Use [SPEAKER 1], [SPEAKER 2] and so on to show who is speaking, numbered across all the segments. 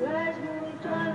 [SPEAKER 1] Gradually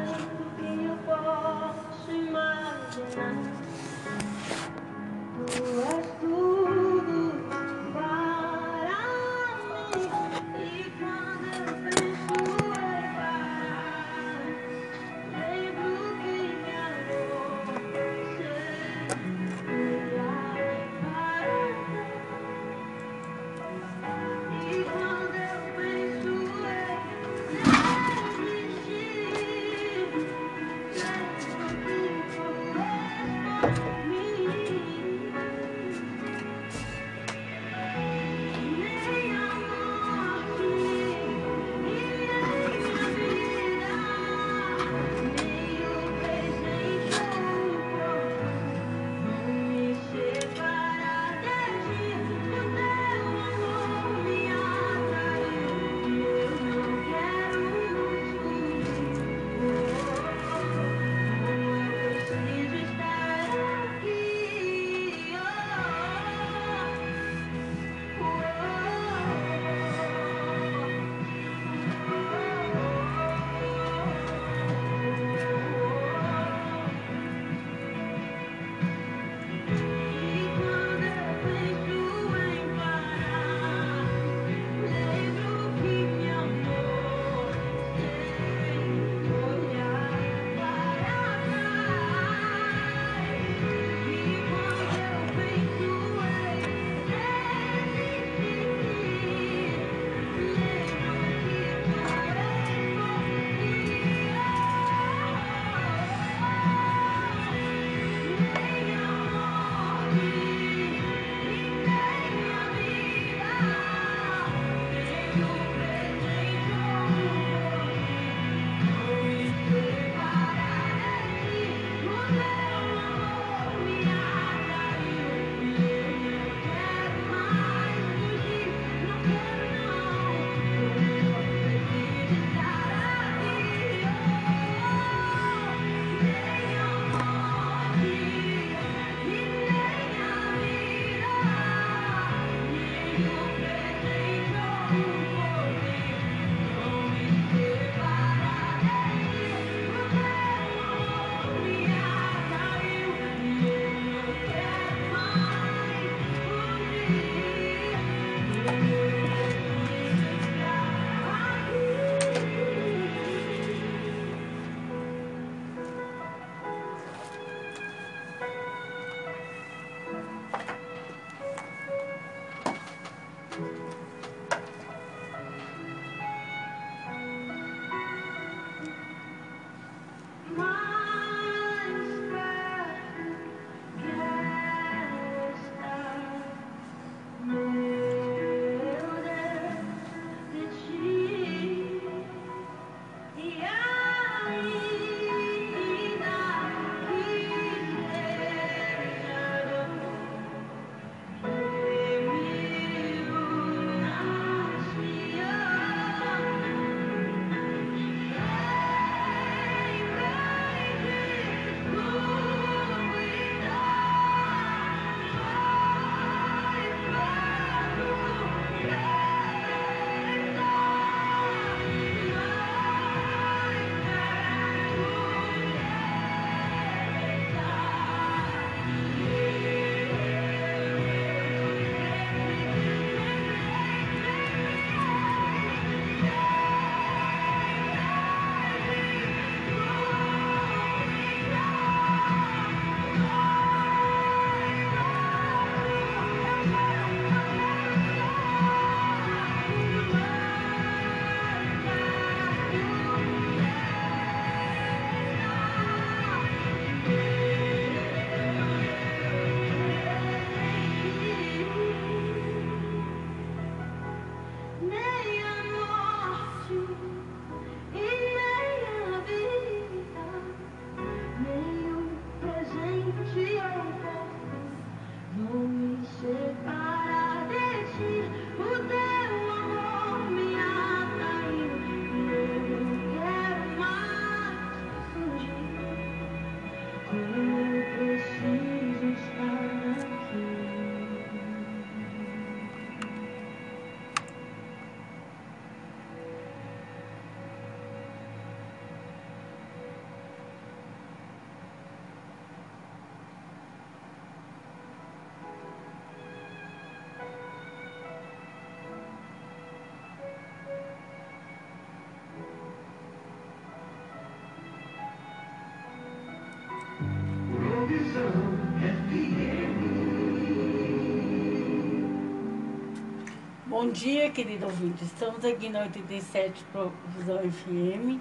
[SPEAKER 2] Bom dia, querido ouvinte. Estamos aqui na 87 Provisão FM,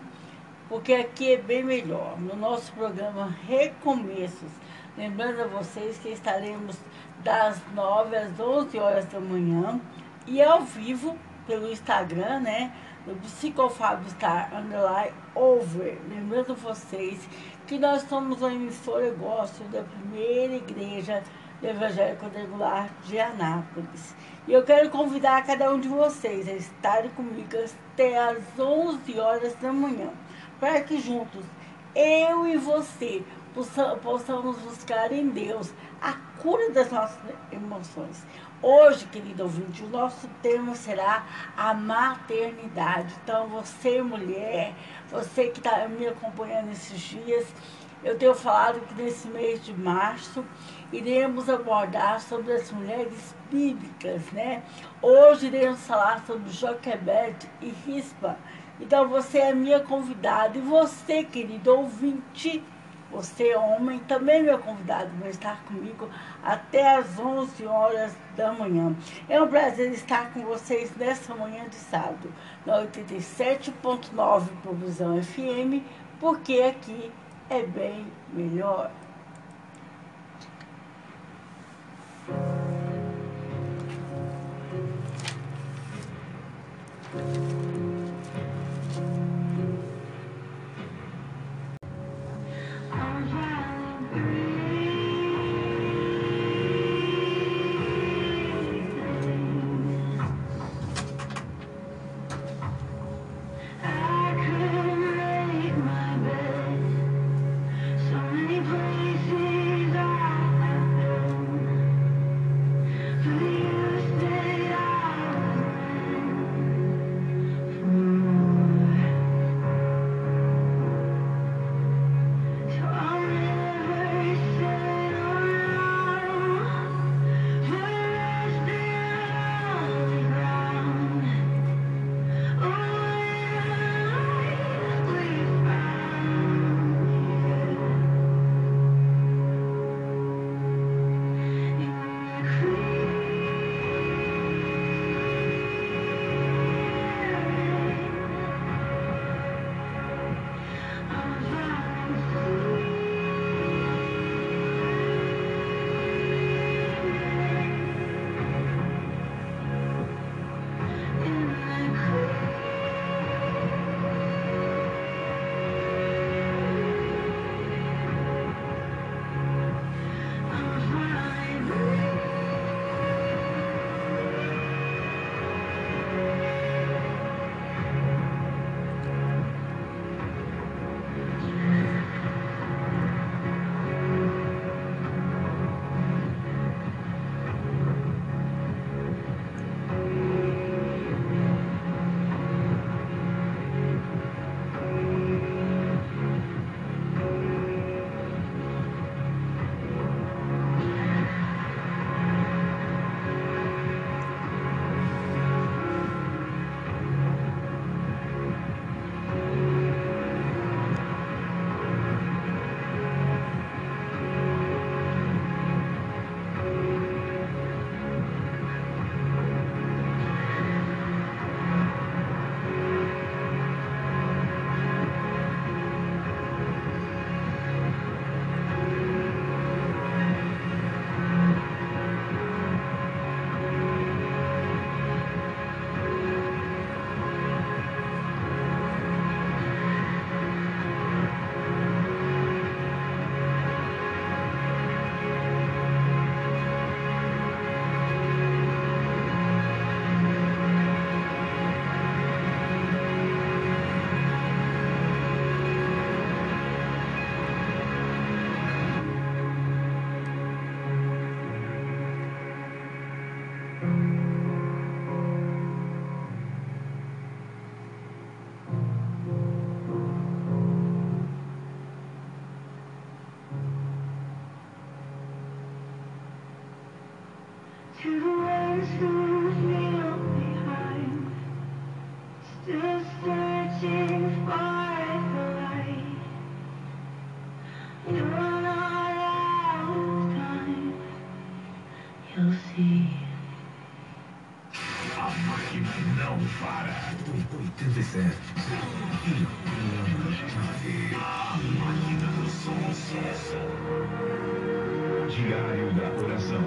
[SPEAKER 2] porque aqui é bem melhor. No nosso programa Recomeços. Lembrando a vocês que estaremos das 9 às 11 horas da manhã e ao vivo pelo Instagram, né? No Psicofábio Star Underline Over. Lembrando vocês que nós somos uma emissora gosto da primeira igreja evangélico regular de Anápolis. E eu quero convidar cada um de vocês a estarem comigo até às 11 horas da manhã, para que juntos, eu e você, possamos buscar em Deus a cura das nossas emoções. Hoje, querido ouvinte, o nosso tema será a maternidade. Então, você, mulher, você que está me acompanhando esses dias, eu tenho falado que nesse mês de março iremos abordar sobre as mulheres bíblicas, né? Hoje iremos falar sobre Joquebed e Rispa. Então você é minha convidada e você, querido ouvinte, você homem, também é meu convidado vai estar comigo até às 11 horas da manhã. É um prazer estar com vocês nessa manhã de sábado, na 87.9 Provisão FM, porque aqui é bem melhor.
[SPEAKER 3] Diário da Oração.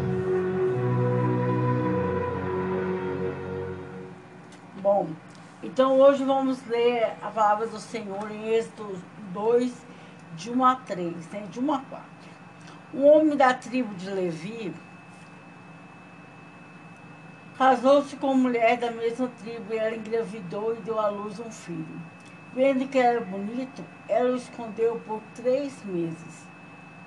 [SPEAKER 2] Bom, então hoje vamos ler a palavra do Senhor em Êxodo 2, de 1 a 3, né? de 1 a 4. Um homem da tribo de Levi casou-se com mulher da mesma tribo e ela engravidou e deu à luz um filho. Vendo que era bonito, ela o escondeu por três meses.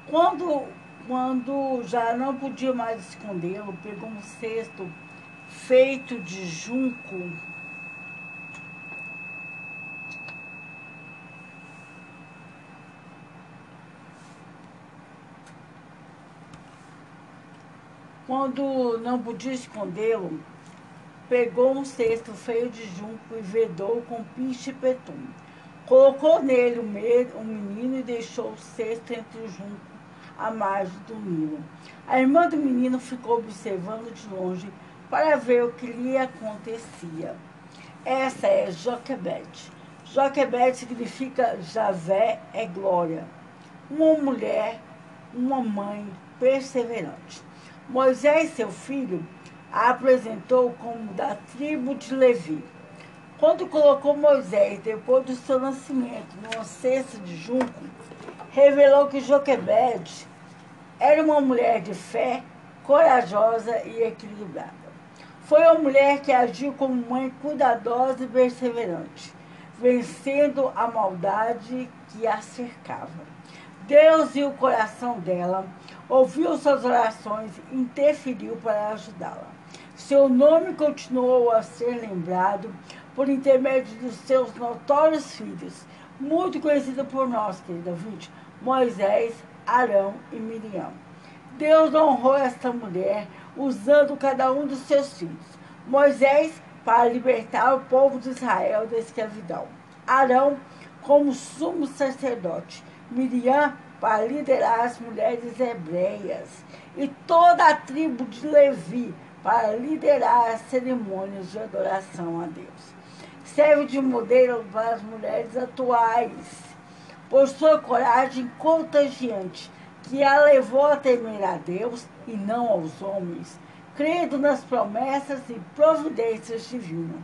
[SPEAKER 2] Quando, quando já não podia mais escondê-lo, pegou um cesto feito de junco Quando não podia escondê-lo, pegou um cesto feio de junco e vedou com piche e petum. Colocou nele o menino e deixou o cesto entre o junco à margem do Nilo. A irmã do menino ficou observando de longe para ver o que lhe acontecia. Essa é Joquebede. Joquebede significa Javé é glória. Uma mulher, uma mãe perseverante. Moisés, seu filho, a apresentou como da tribo de Levi. Quando colocou Moisés, depois do seu nascimento, numa cesta de junco, revelou que Joquebede era uma mulher de fé, corajosa e equilibrada. Foi uma mulher que agiu como mãe cuidadosa e perseverante, vencendo a maldade que a cercava. Deus viu o coração dela, ouviu suas orações e interferiu para ajudá-la. Seu nome continuou a ser lembrado por intermédio dos seus notórios filhos, muito conhecido por nós, querida ouvinte, Moisés, Arão e Miriam. Deus honrou esta mulher usando cada um dos seus filhos. Moisés para libertar o povo de Israel da escravidão. Arão como sumo sacerdote Miriam para liderar as mulheres hebreias e toda a tribo de Levi para liderar as cerimônias de adoração a Deus. Serve de modelo para as mulheres atuais, por sua coragem contagiante, que a levou a temer a Deus e não aos homens, crendo nas promessas e providências divinas.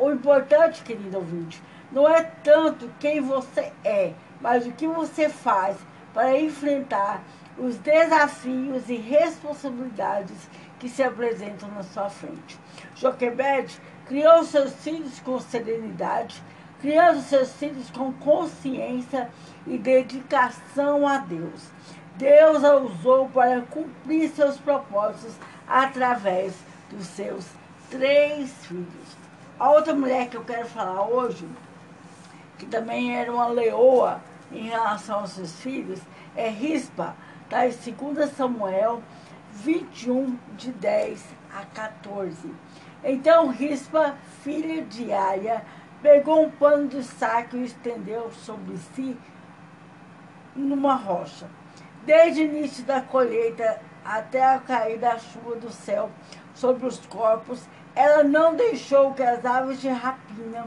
[SPEAKER 2] O importante, querido ouvinte, não é tanto quem você é, mas o que você faz para enfrentar os desafios e responsabilidades que se apresentam na sua frente. Joquebed criou seus filhos com serenidade, criando seus filhos com consciência e dedicação a Deus. Deus a usou para cumprir seus propósitos através dos seus três filhos. A outra mulher que eu quero falar hoje que também era uma leoa em relação aos seus filhos, é Rispa, está em 2 Samuel 21, de 10 a 14. Então Rispa, filha de Aia, pegou um pano de saco e estendeu sobre si numa rocha. Desde o início da colheita até a caída da chuva do céu sobre os corpos, ela não deixou que as aves de rapina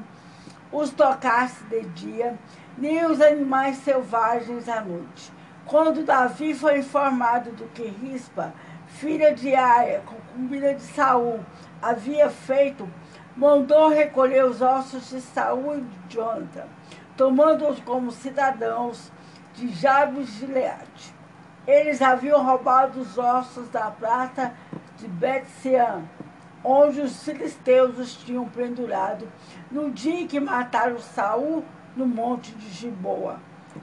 [SPEAKER 2] os tocasse de dia, nem os animais selvagens à noite. Quando Davi foi informado do que Rispa, filha de Aia, concubina de Saul, havia feito, mandou recolher os ossos de Saul e de Jonathan, tomando-os como cidadãos de Jabes de Leate. Eles haviam roubado os ossos da praça de Bet-Sean, onde os filisteus os tinham pendurado no dia em que mataram Saul no monte de Giboa.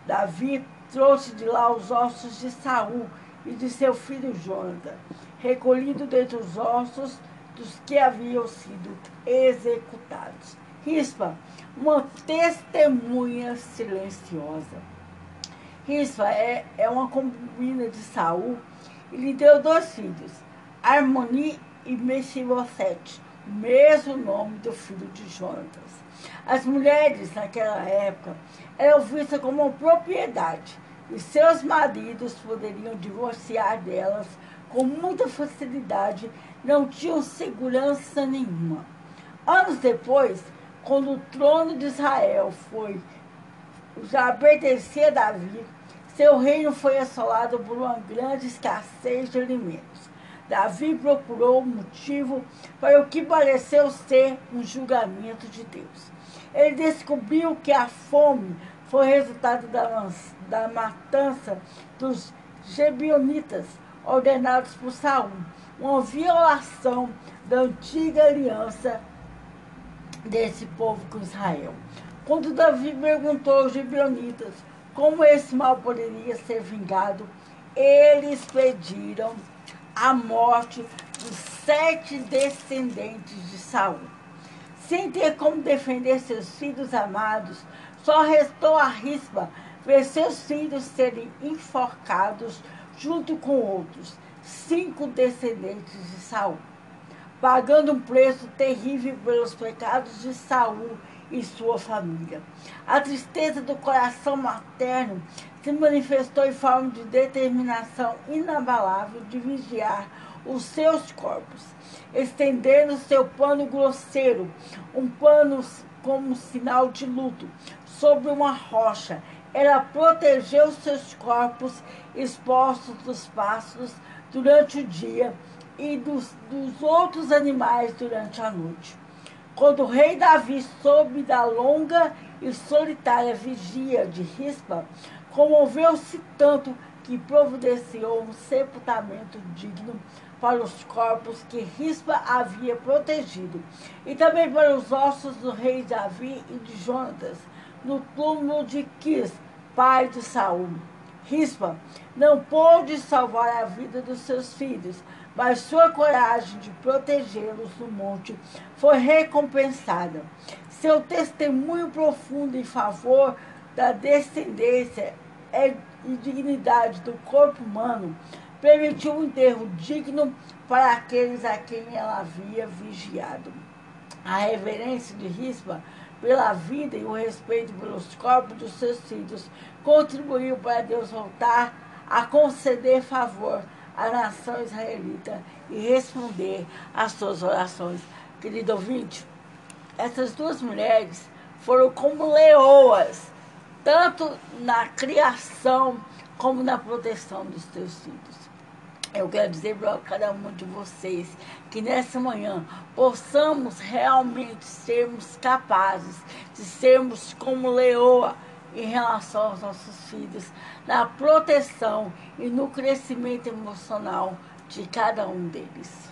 [SPEAKER 2] Davi trouxe de lá os ossos de Saul e de seu filho Jonathan, recolhido dentre os ossos dos que haviam sido executados. Rispa, uma testemunha silenciosa. Rispa é, é uma concubina de Saul e lhe deu dois filhos, Harmoni e Mefibosete, o mesmo nome do filho de Jonatas. As mulheres, naquela época, eram vistas como propriedade e seus maridos poderiam divorciar delas com muita facilidade, não tinham segurança nenhuma. Anos depois, quando o trono de Israel foi já pertencia a Davi, seu reino foi assolado por uma grande escassez de alimentos. Davi procurou um motivo para o que pareceu ser um julgamento de Deus. Ele descobriu que a fome foi resultado da, da matança dos Gebionitas, ordenados por Saul, uma violação da antiga aliança desse povo com Israel. Quando Davi perguntou aos gibeonitas como esse mal poderia ser vingado, eles pediram a morte dos sete descendentes de Saul. Sem ter como defender seus filhos amados, só restou a rispa ver seus filhos serem enforcados junto com outros, cinco descendentes de Saul pagando um preço terrível pelos pecados de Saul e sua família. A tristeza do coração materno se manifestou em forma de determinação inabalável de vigiar os seus corpos, estendendo seu pano grosseiro, um pano como sinal de luto, sobre uma rocha. Ela protegeu seus corpos expostos dos pássaros durante o dia e dos, dos outros animais durante a noite. Quando o rei Davi soube da longa e solitária vigia de Rispa, comoveu-se tanto que providenciou um sepultamento digno para os corpos que Rispa havia protegido, e também para os ossos do rei Davi e de Jonatas, no túmulo de Quis, pai de Saul. Rispa não pôde salvar a vida dos seus filhos, mas sua coragem de protegê-los no monte foi recompensada. Seu testemunho profundo em favor da descendência e dignidade do corpo humano permitiu um enterro digno para aqueles a quem ela havia vigiado. A reverência de Rispa pela vida e o respeito pelos corpos dos seus filhos contribuiu para Deus voltar a conceder favor a nação israelita e responder às suas orações. Querido ouvinte, essas duas mulheres foram como leoas, tanto na criação como na proteção dos teus filhos. Eu quero dizer para cada um de vocês que nessa manhã possamos realmente sermos capazes de sermos como leoa em relação aos nossos filhos, na proteção e no crescimento emocional de cada um deles.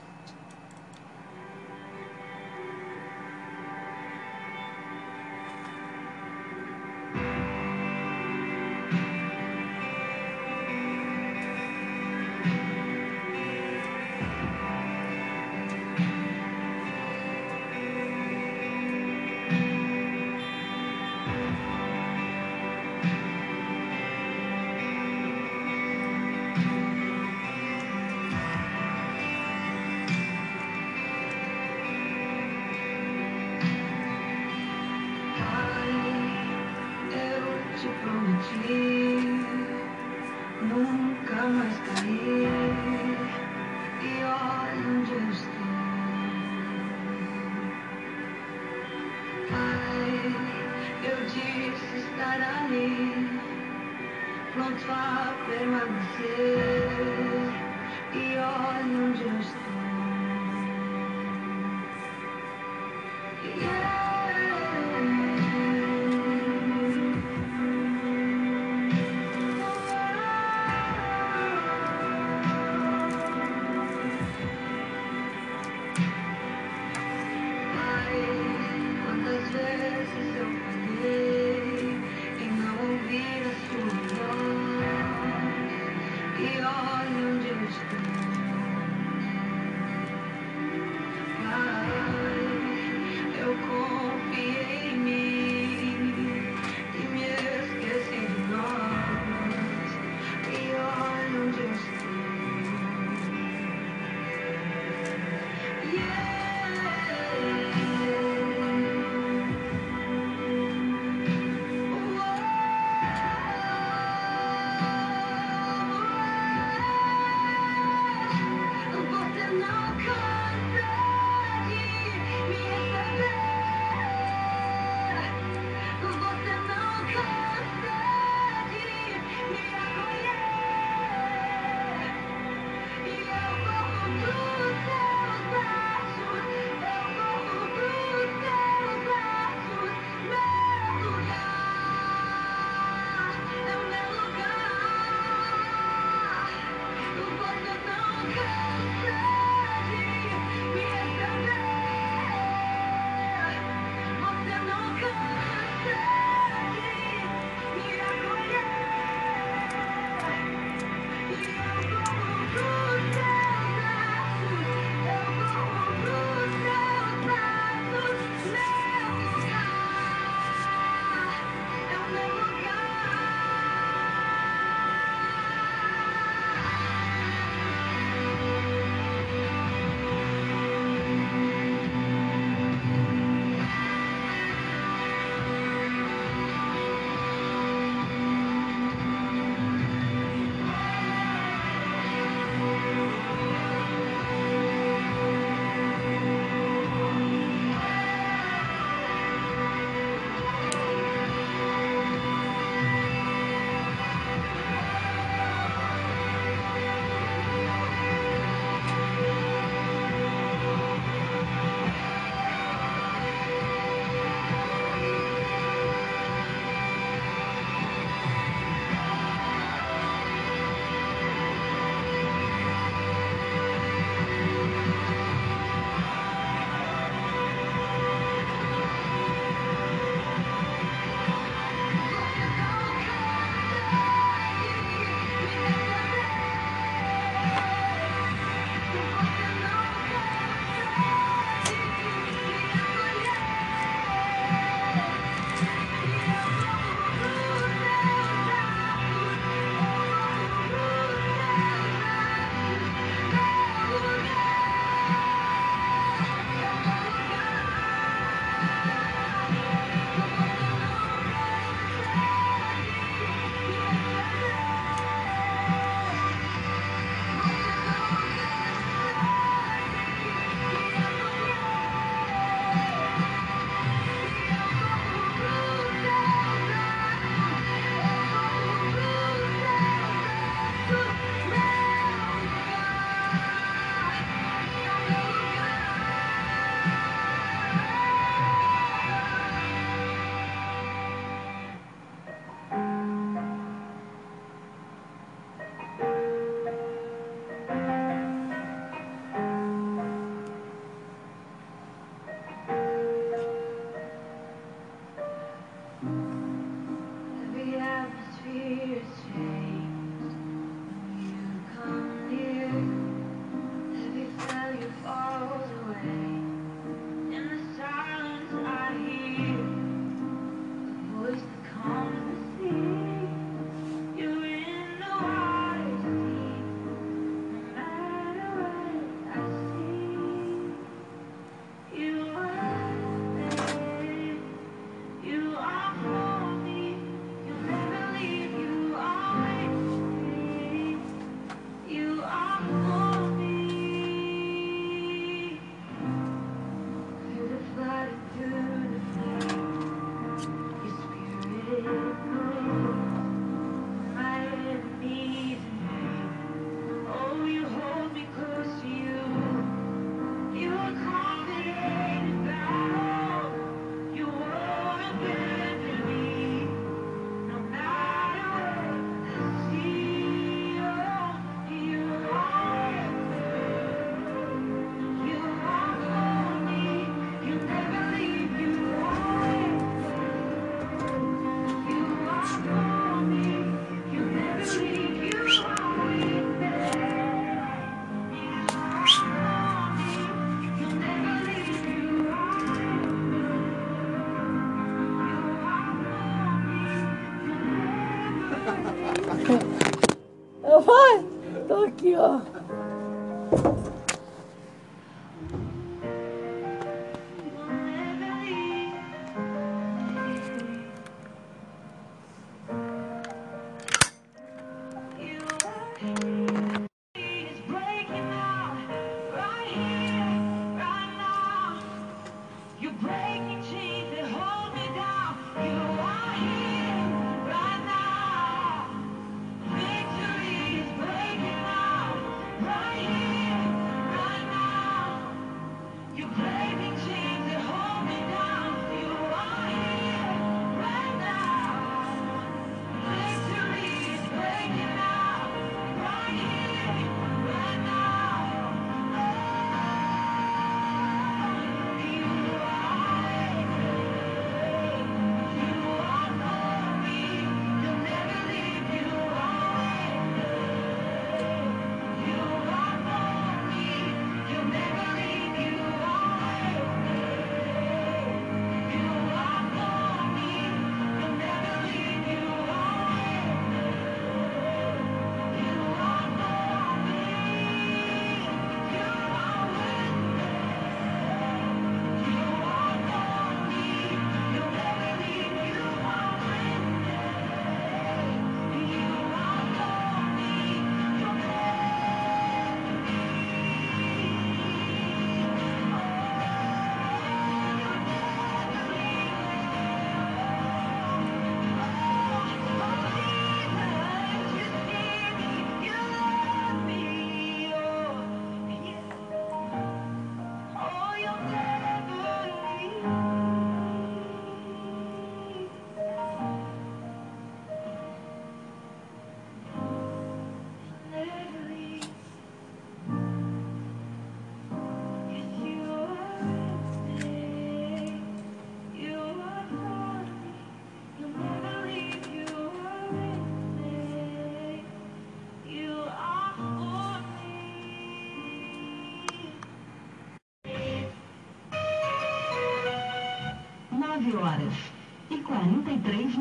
[SPEAKER 1] きよ。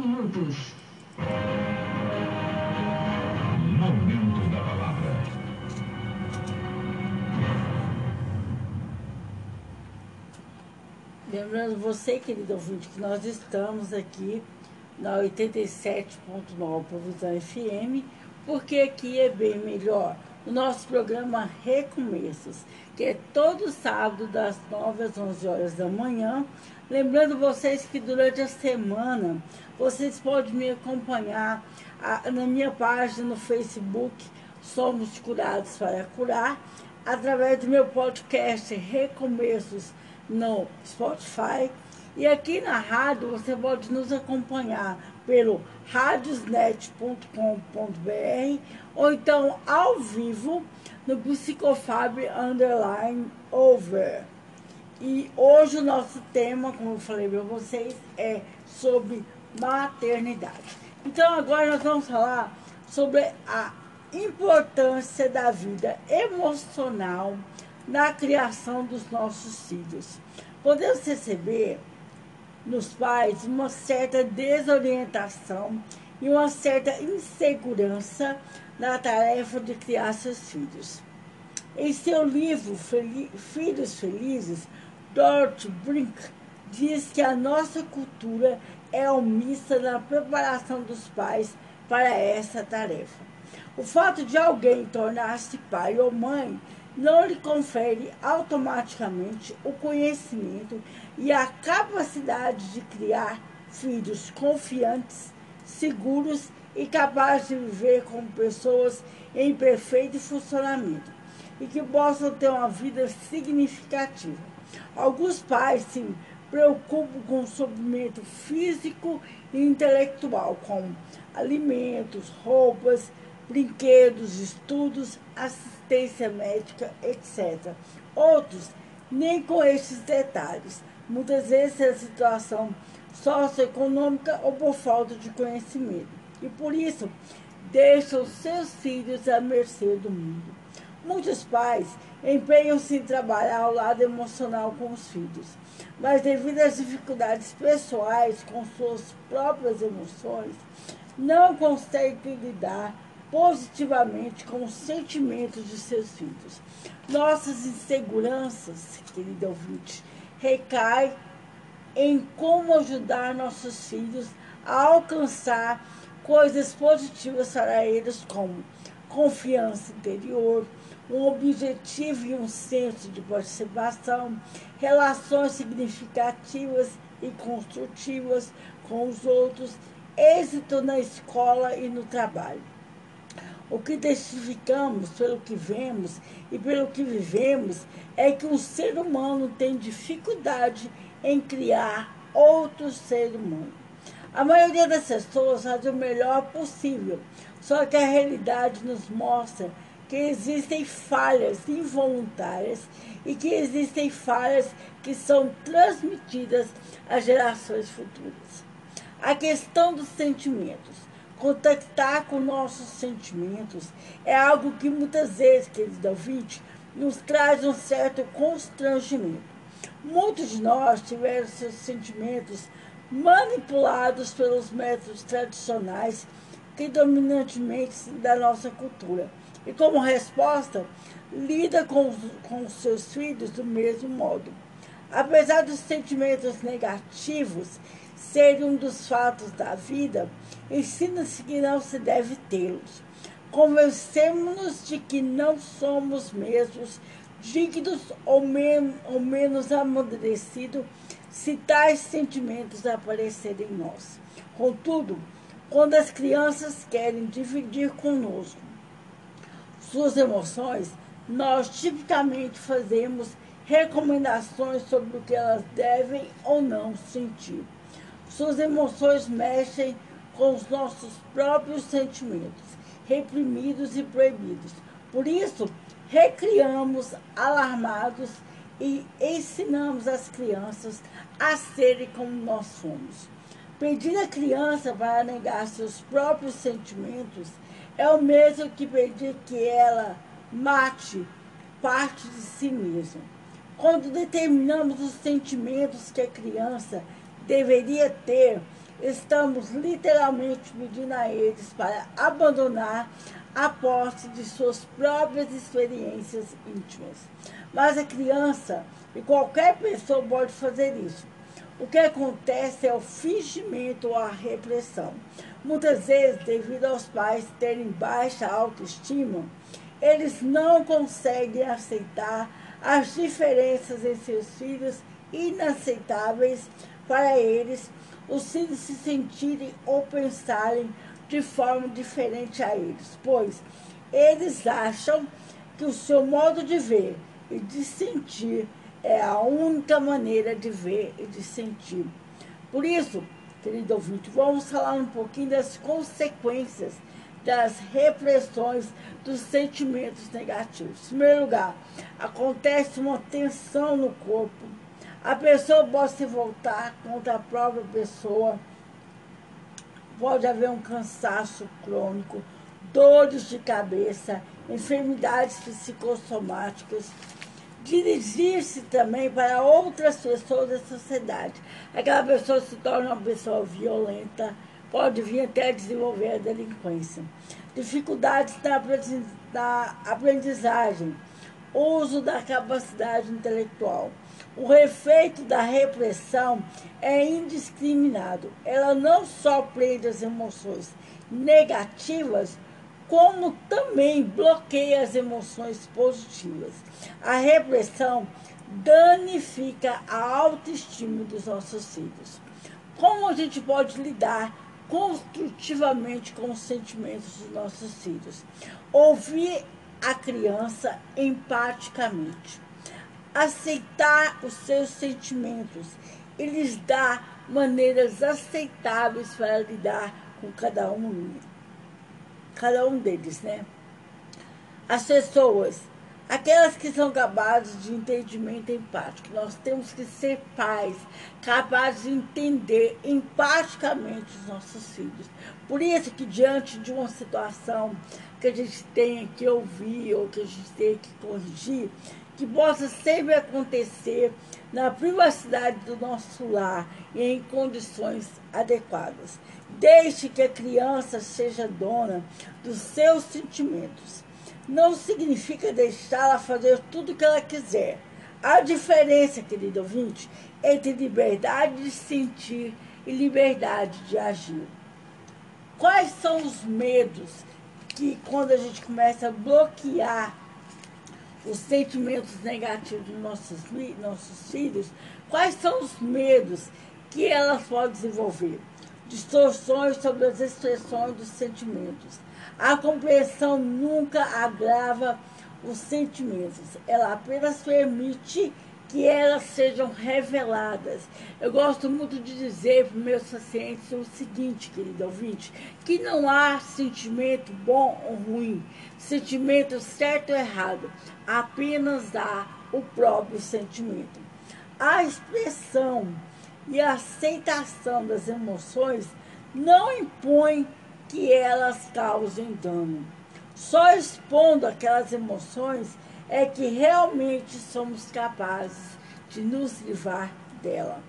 [SPEAKER 1] minutos.
[SPEAKER 3] Momento da palavra.
[SPEAKER 2] Lembrando você, querido ouvinte, que nós estamos aqui na 87.9 Provisão FM, porque aqui é bem melhor. O nosso programa Recomeços, que é todo sábado das 9 às 11 horas da manhã, Lembrando vocês que durante a semana vocês podem me acompanhar a, na minha página no Facebook Somos Curados para Curar, através do meu podcast Recomeços no Spotify. E aqui na rádio você pode nos acompanhar pelo radiosnet.com.br ou então ao vivo no Psicofab Underline Over. E hoje o nosso tema, como eu falei para vocês, é sobre maternidade. Então agora nós vamos falar sobre a importância da vida emocional na criação dos nossos filhos. Podemos receber nos pais uma certa desorientação e uma certa insegurança na tarefa de criar seus filhos. Em seu livro Filhos Felizes, Dorothy Brink diz que a nossa cultura é omissa na preparação dos pais para essa tarefa. O fato de alguém tornar-se pai ou mãe não lhe confere automaticamente o conhecimento e a capacidade de criar filhos confiantes, seguros e capazes de viver como pessoas em perfeito funcionamento e que possam ter uma vida significativa. Alguns pais se preocupam com o suprimento físico e intelectual, como alimentos, roupas, brinquedos, estudos, assistência médica, etc. Outros, nem com estes detalhes. Muitas vezes é a situação socioeconômica ou por falta de conhecimento. E por isso, deixam seus filhos à mercê do mundo. Muitos pais empenham-se em trabalhar ao lado emocional com os filhos, mas devido às dificuldades pessoais com suas próprias emoções, não conseguem lidar positivamente com os sentimentos de seus filhos. Nossas inseguranças, querido ouvinte, recaem em como ajudar nossos filhos a alcançar coisas positivas para eles, como confiança interior, um objetivo e um senso de participação, relações significativas e construtivas com os outros, êxito na escola e no trabalho. O que testificamos pelo que vemos e pelo que vivemos é que um ser humano tem dificuldade em criar outro ser humano. A maioria das pessoas faz o melhor possível, só que a realidade nos mostra que existem falhas involuntárias e que existem falhas que são transmitidas às gerações futuras. A questão dos sentimentos. Contactar com nossos sentimentos é algo que muitas vezes, querido ouvinte, nos traz um certo constrangimento. Muitos de nós tiveram seus sentimentos manipulados pelos métodos tradicionais que dominantemente da nossa cultura e, como resposta, lida com, com seus filhos do mesmo modo. Apesar dos sentimentos negativos serem um dos fatos da vida, ensina-se que não se deve tê-los. Convencemos-nos de que não somos mesmos dignos ou, men ou menos amadurecidos se tais sentimentos aparecerem em nós. Contudo, quando as crianças querem dividir conosco suas emoções, nós tipicamente fazemos recomendações sobre o que elas devem ou não sentir. Suas emoções mexem com os nossos próprios sentimentos, reprimidos e proibidos. Por isso, recriamos alarmados e ensinamos as crianças a serem como nós somos. Pedir à criança para negar seus próprios sentimentos é o mesmo que pedir que ela mate parte de si mesma. Quando determinamos os sentimentos que a criança deveria ter, estamos literalmente pedindo a eles para abandonar a posse de suas próprias experiências íntimas. Mas a criança e qualquer pessoa pode fazer isso. O que acontece é o fingimento ou a repressão. Muitas vezes, devido aos pais terem baixa autoestima, eles não conseguem aceitar as diferenças em seus filhos inaceitáveis para eles, os filhos se sentirem ou pensarem de forma diferente a eles, pois eles acham que o seu modo de ver e de sentir é a única maneira de ver e de sentir. Por isso, querido ouvinte, vamos falar um pouquinho das consequências das repressões dos sentimentos negativos. Em primeiro lugar, acontece uma tensão no corpo. A pessoa pode se voltar contra a própria pessoa pode haver um cansaço crônico, dores de cabeça, enfermidades psicossomáticas, dirigir-se também para outras pessoas da sociedade. Aquela pessoa se torna uma pessoa violenta, pode vir até desenvolver a delinquência. Dificuldades na aprendizagem, uso da capacidade intelectual. O efeito da repressão é indiscriminado. Ela não só prende as emoções negativas, como também bloqueia as emoções positivas. A repressão danifica a autoestima dos nossos filhos. Como a gente pode lidar construtivamente com os sentimentos dos nossos filhos? Ouvir a criança empaticamente, aceitar os seus sentimentos e lhes dar maneiras aceitáveis para lidar com cada um cada um deles, né? As pessoas, aquelas que são capazes de entendimento empático, nós temos que ser pais, capazes de entender empaticamente os nossos filhos. Por isso que diante de uma situação que a gente tenha que ouvir ou que a gente tenha que corrigir, que possa sempre acontecer na privacidade do nosso lar e em condições adequadas. Deixe que a criança seja dona dos seus sentimentos. Não significa deixá-la fazer tudo o que ela quiser. A diferença, querido ouvinte, entre liberdade de sentir e liberdade de agir. Quais são os medos que, quando a gente começa a bloquear os sentimentos negativos dos nossos, nossos filhos, quais são os medos que elas podem desenvolver? distorções sobre as expressões dos sentimentos. A compreensão nunca agrava os sentimentos, ela apenas permite que elas sejam reveladas. Eu gosto muito de dizer para meus pacientes o seguinte, querido ouvinte, que não há sentimento bom ou ruim, sentimento certo ou errado, apenas há o próprio sentimento. A expressão e a aceitação das emoções não impõe que elas causem dano. Só expondo aquelas emoções é que realmente somos capazes de nos livrar dela.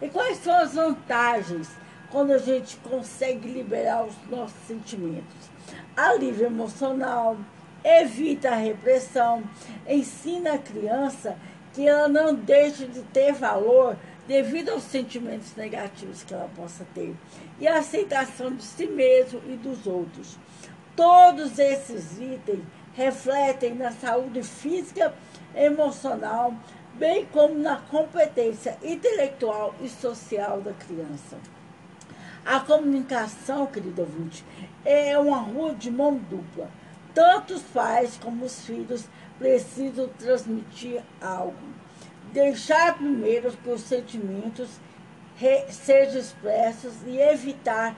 [SPEAKER 2] E quais são as vantagens quando a gente consegue liberar os nossos sentimentos? Alívio emocional, evita a repressão, ensina a criança que ela não deixe de ter valor devido aos sentimentos negativos que ela possa ter, e a aceitação de si mesmo e dos outros. Todos esses itens refletem na saúde física, emocional, bem como na competência intelectual e social da criança. A comunicação, querido ouvinte, é uma rua de mão dupla. Tanto os pais como os filhos precisam transmitir algo deixar primeiro que os sentimentos sejam expressos e evitar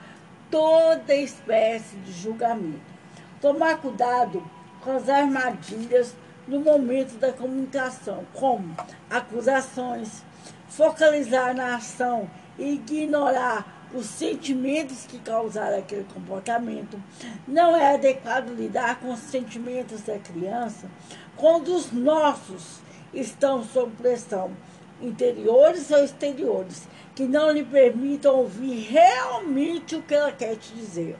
[SPEAKER 2] toda espécie de julgamento. Tomar cuidado com as armadilhas no momento da comunicação, como acusações, focalizar na ação e ignorar os sentimentos que causaram aquele comportamento. Não é adequado lidar com os sentimentos da criança quando os nossos estão sob pressão, interiores ou exteriores, que não lhe permitam ouvir realmente o que ela quer te dizer.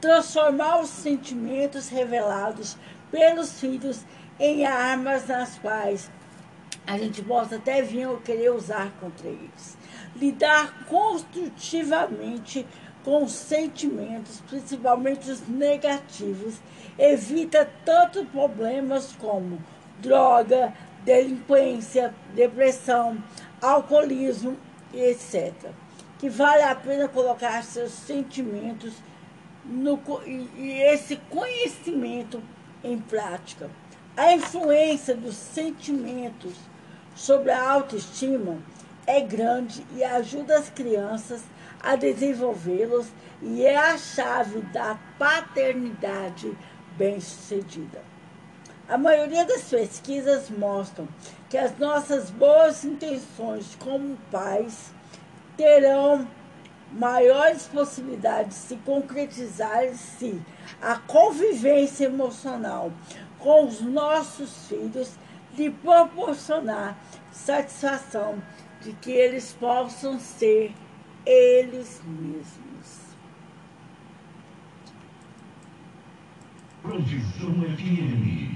[SPEAKER 2] Transformar os sentimentos revelados pelos filhos em armas nas quais a gente possa até vir a querer usar contra eles. Lidar construtivamente com os sentimentos, principalmente os negativos, evita tanto problemas como droga, delinquência, depressão, alcoolismo etc. Que vale a pena colocar seus sentimentos no, e, e esse conhecimento em prática. A influência dos sentimentos sobre a autoestima é grande e ajuda as crianças a desenvolvê-los e é a chave da paternidade bem-sucedida. A maioria das pesquisas mostram que as nossas boas intenções como pais terão maiores possibilidades de se concretizar se a convivência emocional com os nossos filhos lhe proporcionar satisfação de que eles possam ser eles mesmos.
[SPEAKER 1] Profissão FM.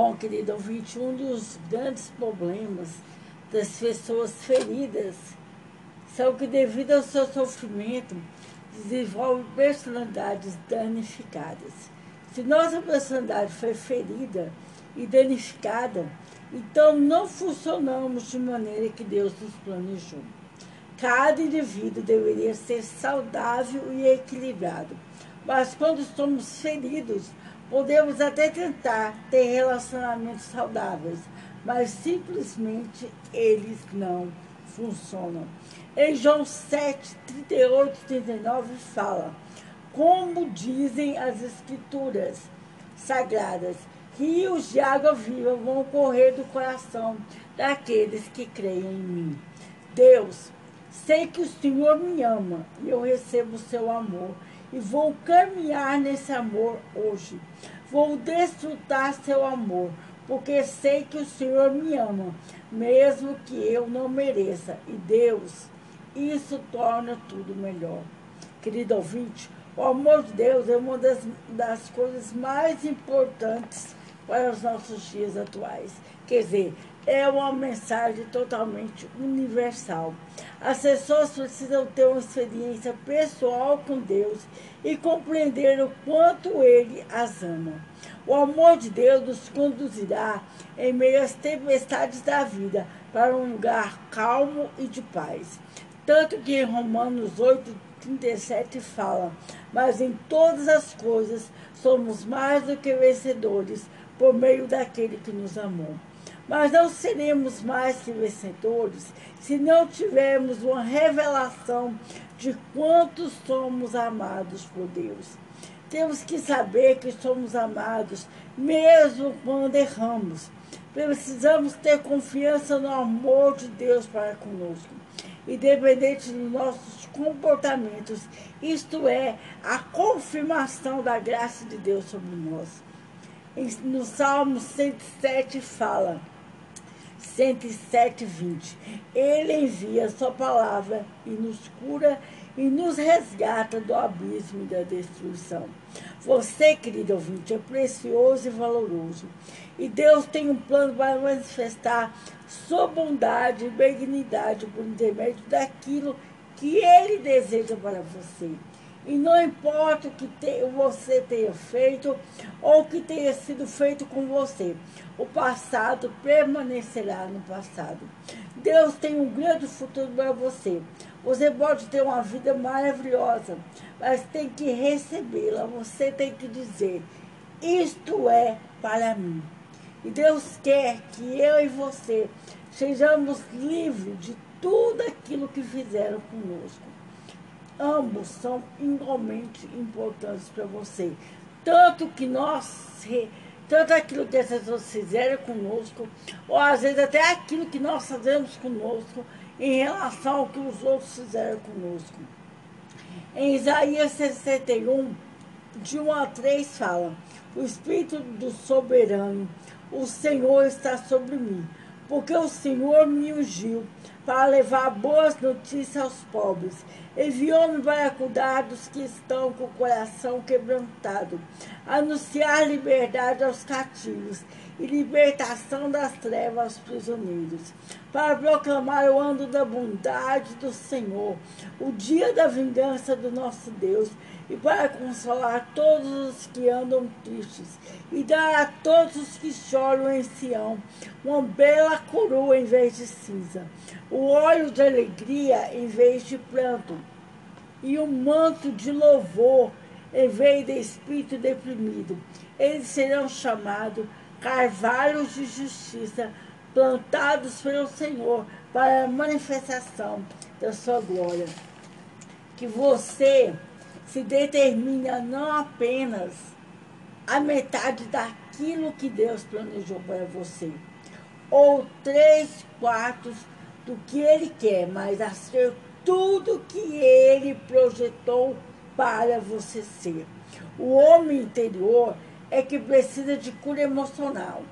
[SPEAKER 2] Bom, querido ouvinte, um dos grandes problemas das pessoas feridas são que, devido ao seu sofrimento, desenvolvem personalidades danificadas. Se nossa personalidade foi ferida e danificada, então não funcionamos de maneira que Deus nos planejou. Cada indivíduo deveria ser saudável e equilibrado. Mas quando estamos feridos, podemos até tentar ter relacionamentos saudáveis, mas simplesmente eles não funcionam. Em João 7, 38 e 39 fala, como dizem as escrituras sagradas, rios de água viva vão correr do coração daqueles que creem em mim. Deus, sei que o Senhor me ama e eu recebo o seu amor e vou caminhar nesse amor hoje. Vou desfrutar seu amor, porque sei que o Senhor me ama, mesmo que eu não mereça. E Deus, isso torna tudo melhor. Querido ouvinte, o amor de Deus é uma das, das coisas mais importantes para os nossos dias atuais. Quer dizer, é uma mensagem totalmente universal. As pessoas precisam ter uma experiência pessoal com Deus e compreender o quanto Ele as ama. O amor de Deus nos conduzirá em meio às tempestades da vida para um lugar calmo e de paz. Tanto que em Romanos 8, 37 fala: Mas em todas as coisas somos mais do que vencedores por meio daquele que nos amou. Mas não seremos mais que vencedores se não tivermos uma revelação de quanto somos amados por Deus. Temos que saber que somos amados, mesmo quando erramos. Precisamos ter confiança no amor de Deus para conosco, independente dos nossos comportamentos. Isto é, a confirmação da graça de Deus sobre nós. No Salmo 107 fala, 107, 20. Ele envia sua palavra e nos cura e nos resgata do abismo e da destruição. Você, querido ouvinte, é precioso e valoroso. E Deus tem um plano para manifestar sua bondade e benignidade por intermédio daquilo que Ele deseja para você. E não importa o que te, você tenha feito ou o que tenha sido feito com você, o passado permanecerá no passado. Deus tem um grande futuro para você. Você pode ter uma vida maravilhosa, mas tem que recebê-la. Você tem que dizer: Isto é para mim. E Deus quer que eu e você sejamos livres de tudo aquilo que fizeram conosco ambos são igualmente importantes para você. Tanto que nós, tanto aquilo que as pessoas fizeram conosco, ou às vezes até aquilo que nós fazemos conosco em relação ao que os outros fizeram conosco. Em Isaías 61, de 1 a 3 fala, o Espírito do Soberano, o Senhor está sobre mim, porque o Senhor me ungiu para levar boas notícias aos pobres. Enviou-me para cuidar dos que estão com o coração quebrantado, anunciar liberdade aos cativos e libertação das trevas aos prisioneiros, para proclamar o ano da bondade do Senhor, o dia da vingança do nosso Deus e para consolar todos os que andam tristes, e dar a todos os que choram em Sião uma bela coroa em vez de cinza, o óleo de alegria em vez de pranto, e um manto de louvor em vez de espírito deprimido. Eles serão chamados carvalhos de justiça, plantados pelo Senhor para a manifestação da sua glória. Que você se determina não apenas a metade daquilo que Deus planejou para você, ou três quartos do que Ele quer, mas a ser tudo que Ele projetou para você ser. O homem interior é que precisa de cura emocional.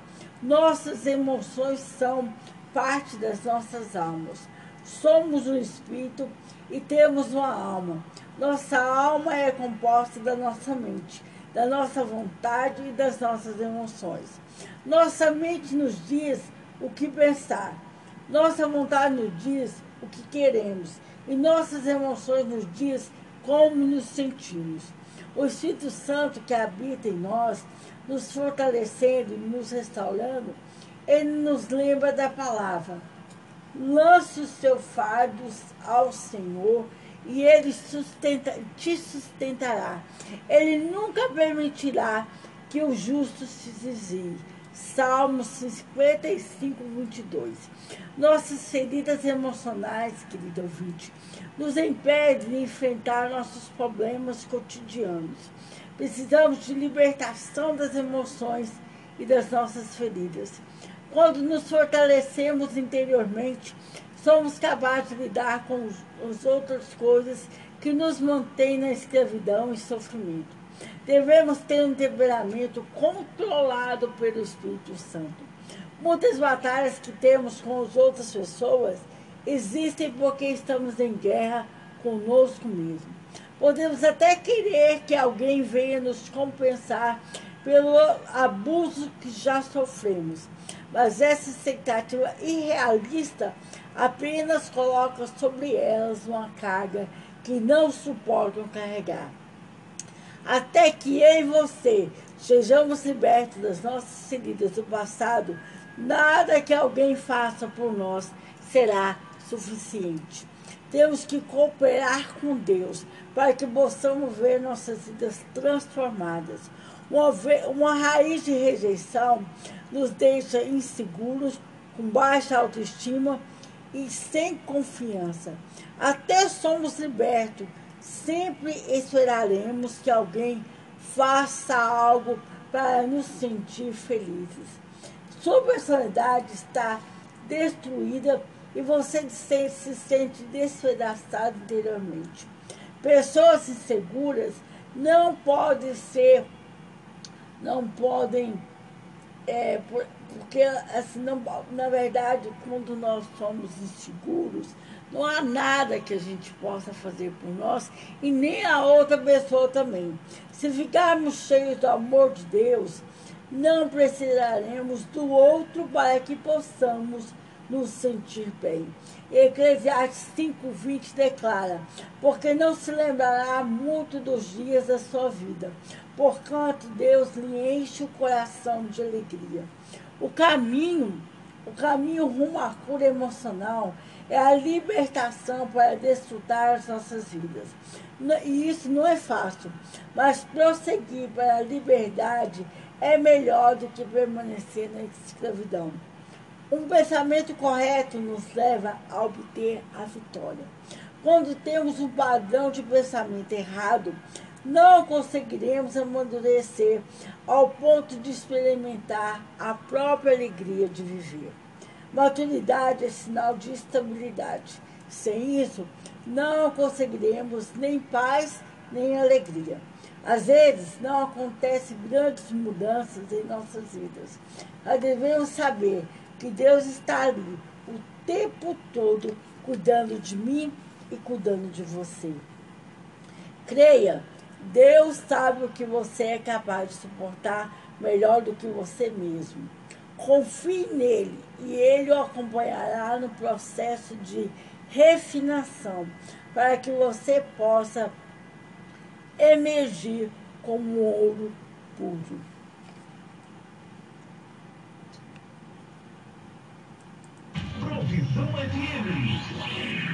[SPEAKER 2] Nossas emoções são parte das nossas almas. Somos um espírito e temos uma alma. Nossa alma é composta da nossa mente, da nossa vontade e das nossas emoções. Nossa mente nos diz o que pensar, nossa vontade nos diz o que queremos e nossas emoções nos diz como nos sentimos. O Espírito Santo que habita em nós, nos fortalecendo e nos restaurando, ele nos lembra da palavra. Lance os seus fardos ao Senhor e ele sustenta, te sustentará. Ele nunca permitirá que o justo se desvie. Salmos 55, 22. Nossas feridas emocionais, querido ouvinte, nos impedem de enfrentar nossos problemas cotidianos. Precisamos de libertação das emoções e das nossas feridas. Quando nos fortalecemos interiormente, somos capazes de lidar com as outras coisas que nos mantêm na escravidão e sofrimento. Devemos ter um temperamento controlado pelo Espírito Santo. Muitas batalhas que temos com as outras pessoas existem porque estamos em guerra conosco mesmo. Podemos até querer que alguém venha nos compensar pelo abuso que já sofremos, mas essa expectativa irrealista apenas coloca sobre elas uma carga que não suportam carregar. Até que eu e você sejamos libertos das nossas feridas do passado, nada que alguém faça por nós será suficiente. Temos que cooperar com Deus para que possamos ver nossas vidas transformadas. Uma, uma raiz de rejeição nos deixa inseguros, com baixa autoestima e sem confiança. Até somos libertos, sempre esperaremos que alguém faça algo para nos sentir felizes. Sua personalidade está destruída e você se, se sente despedaçado interiormente. Pessoas inseguras não podem ser, não podem, é, porque assim, não, na verdade, quando nós somos inseguros, não há nada que a gente possa fazer por nós e nem a outra pessoa também. Se ficarmos cheios do amor de Deus, não precisaremos do outro para que possamos nos sentir bem. Eclesiastes 5,20 declara: Porque não se lembrará muito dos dias da sua vida, porquanto Deus lhe enche o coração de alegria. O caminho, o caminho rumo à cura emocional é a libertação para desfrutar as nossas vidas. E isso não é fácil, mas prosseguir para a liberdade é melhor do que permanecer na escravidão. Um pensamento correto nos leva a obter a vitória. Quando temos um padrão de pensamento errado, não conseguiremos amadurecer ao ponto de experimentar a própria alegria de viver. Maturidade é sinal de estabilidade. Sem isso, não conseguiremos nem paz nem alegria. Às vezes, não acontecem grandes mudanças em nossas vidas. Mas devemos saber que Deus está ali o tempo todo cuidando de mim e cuidando de você. Creia, Deus sabe o que você é capaz de suportar melhor do que você mesmo. Confie nele e ele o acompanhará no processo de refinação para que você possa emergir como ouro puro.
[SPEAKER 3] Profissão FM.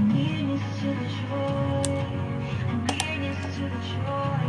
[SPEAKER 1] Nearness to the joy, a nearness to the joy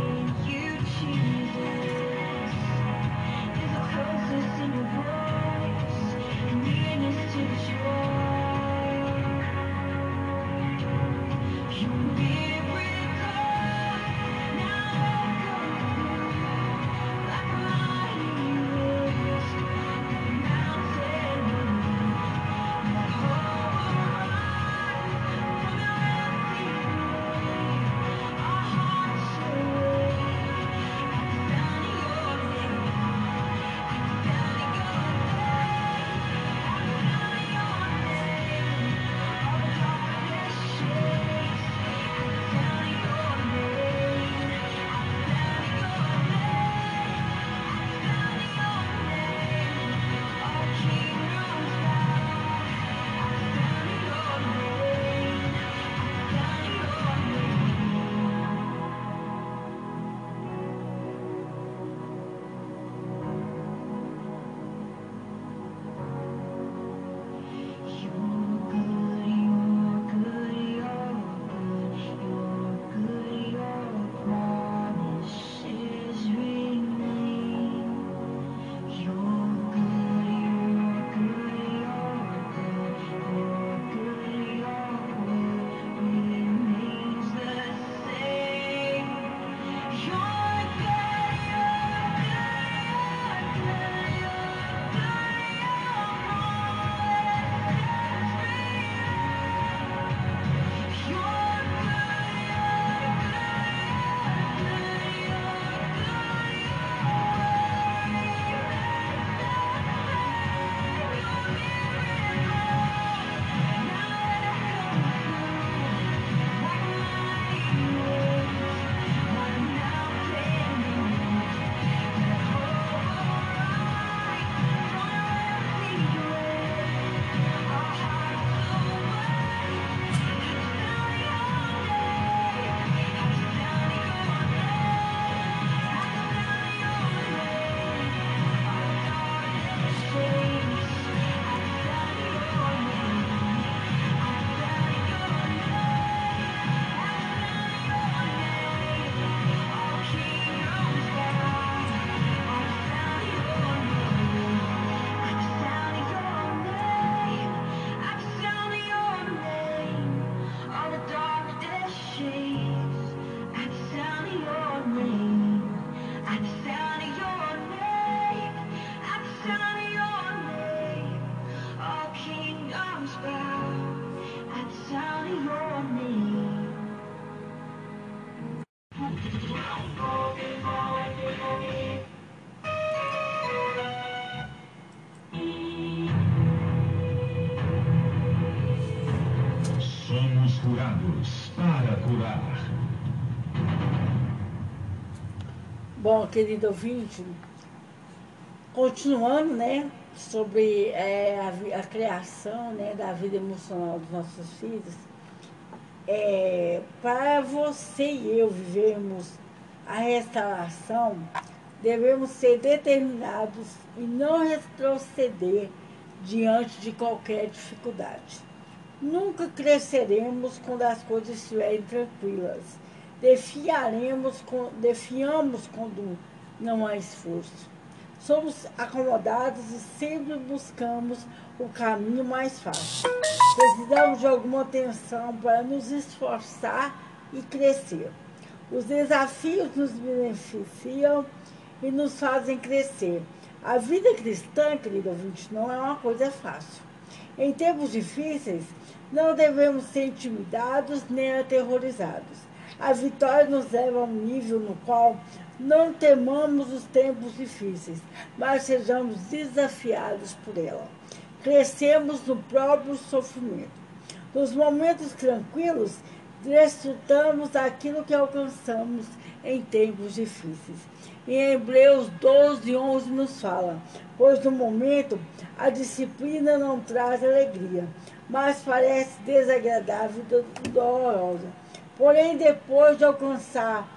[SPEAKER 3] para curar.
[SPEAKER 2] Bom, querido ouvinte, continuando, né, sobre é, a, a criação, né, da vida emocional dos nossos filhos, é, para você e eu vivermos a restauração, devemos ser determinados e não retroceder diante de qualquer dificuldade. Nunca cresceremos quando as coisas estiverem tranquilas. Defiaremos, com, defiamos quando não há esforço. Somos acomodados e sempre buscamos o caminho mais fácil. Precisamos de alguma atenção para nos esforçar e crescer. Os desafios nos beneficiam e nos fazem crescer. A vida cristã, querido ouvinte, não é uma coisa fácil. Em tempos difíceis, não devemos ser intimidados nem aterrorizados. A vitória nos leva a um nível no qual não temamos os tempos difíceis, mas sejamos desafiados por ela. Crescemos no próprio sofrimento. Nos momentos tranquilos, desfrutamos daquilo que alcançamos em tempos difíceis. Em Hebreus 12, 11 nos fala, pois no momento a disciplina não traz alegria, mas parece desagradável e dolorosa. Porém, depois de alcançar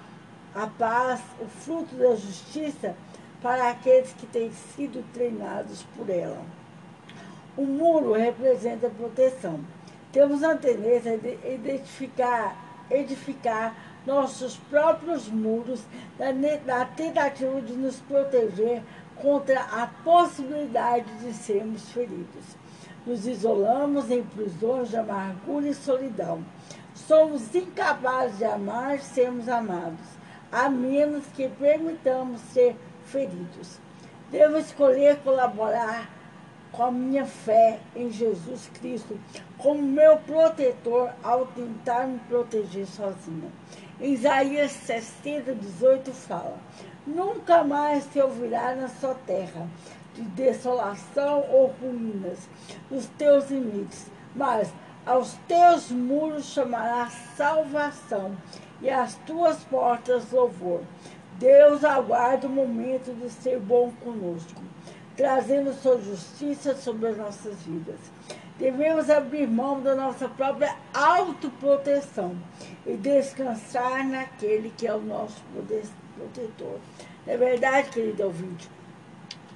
[SPEAKER 2] a paz, o fruto da justiça para aqueles que têm sido treinados por ela. O muro representa proteção. Temos a tendência de identificar, edificar nossos próprios muros na, tentativa de nos proteger contra a possibilidade de sermos feridos. Nos isolamos em prisões de amargura e solidão. Somos incapazes de amar sermos amados, a menos que permitamos ser feridos. Devo escolher colaborar com a minha fé em Jesus Cristo como meu protetor ao tentar me proteger sozinha. Isaías 60, 18 fala: Nunca mais se ouvirá na sua terra de desolação ou ruínas nos teus limites, mas aos teus muros chamará salvação e às tuas portas louvor. Deus aguarda o momento de ser bom conosco trazendo sua justiça sobre as nossas vidas. Devemos abrir mão da nossa própria autoproteção e descansar naquele que é o nosso protetor. É verdade, querido ouvinte,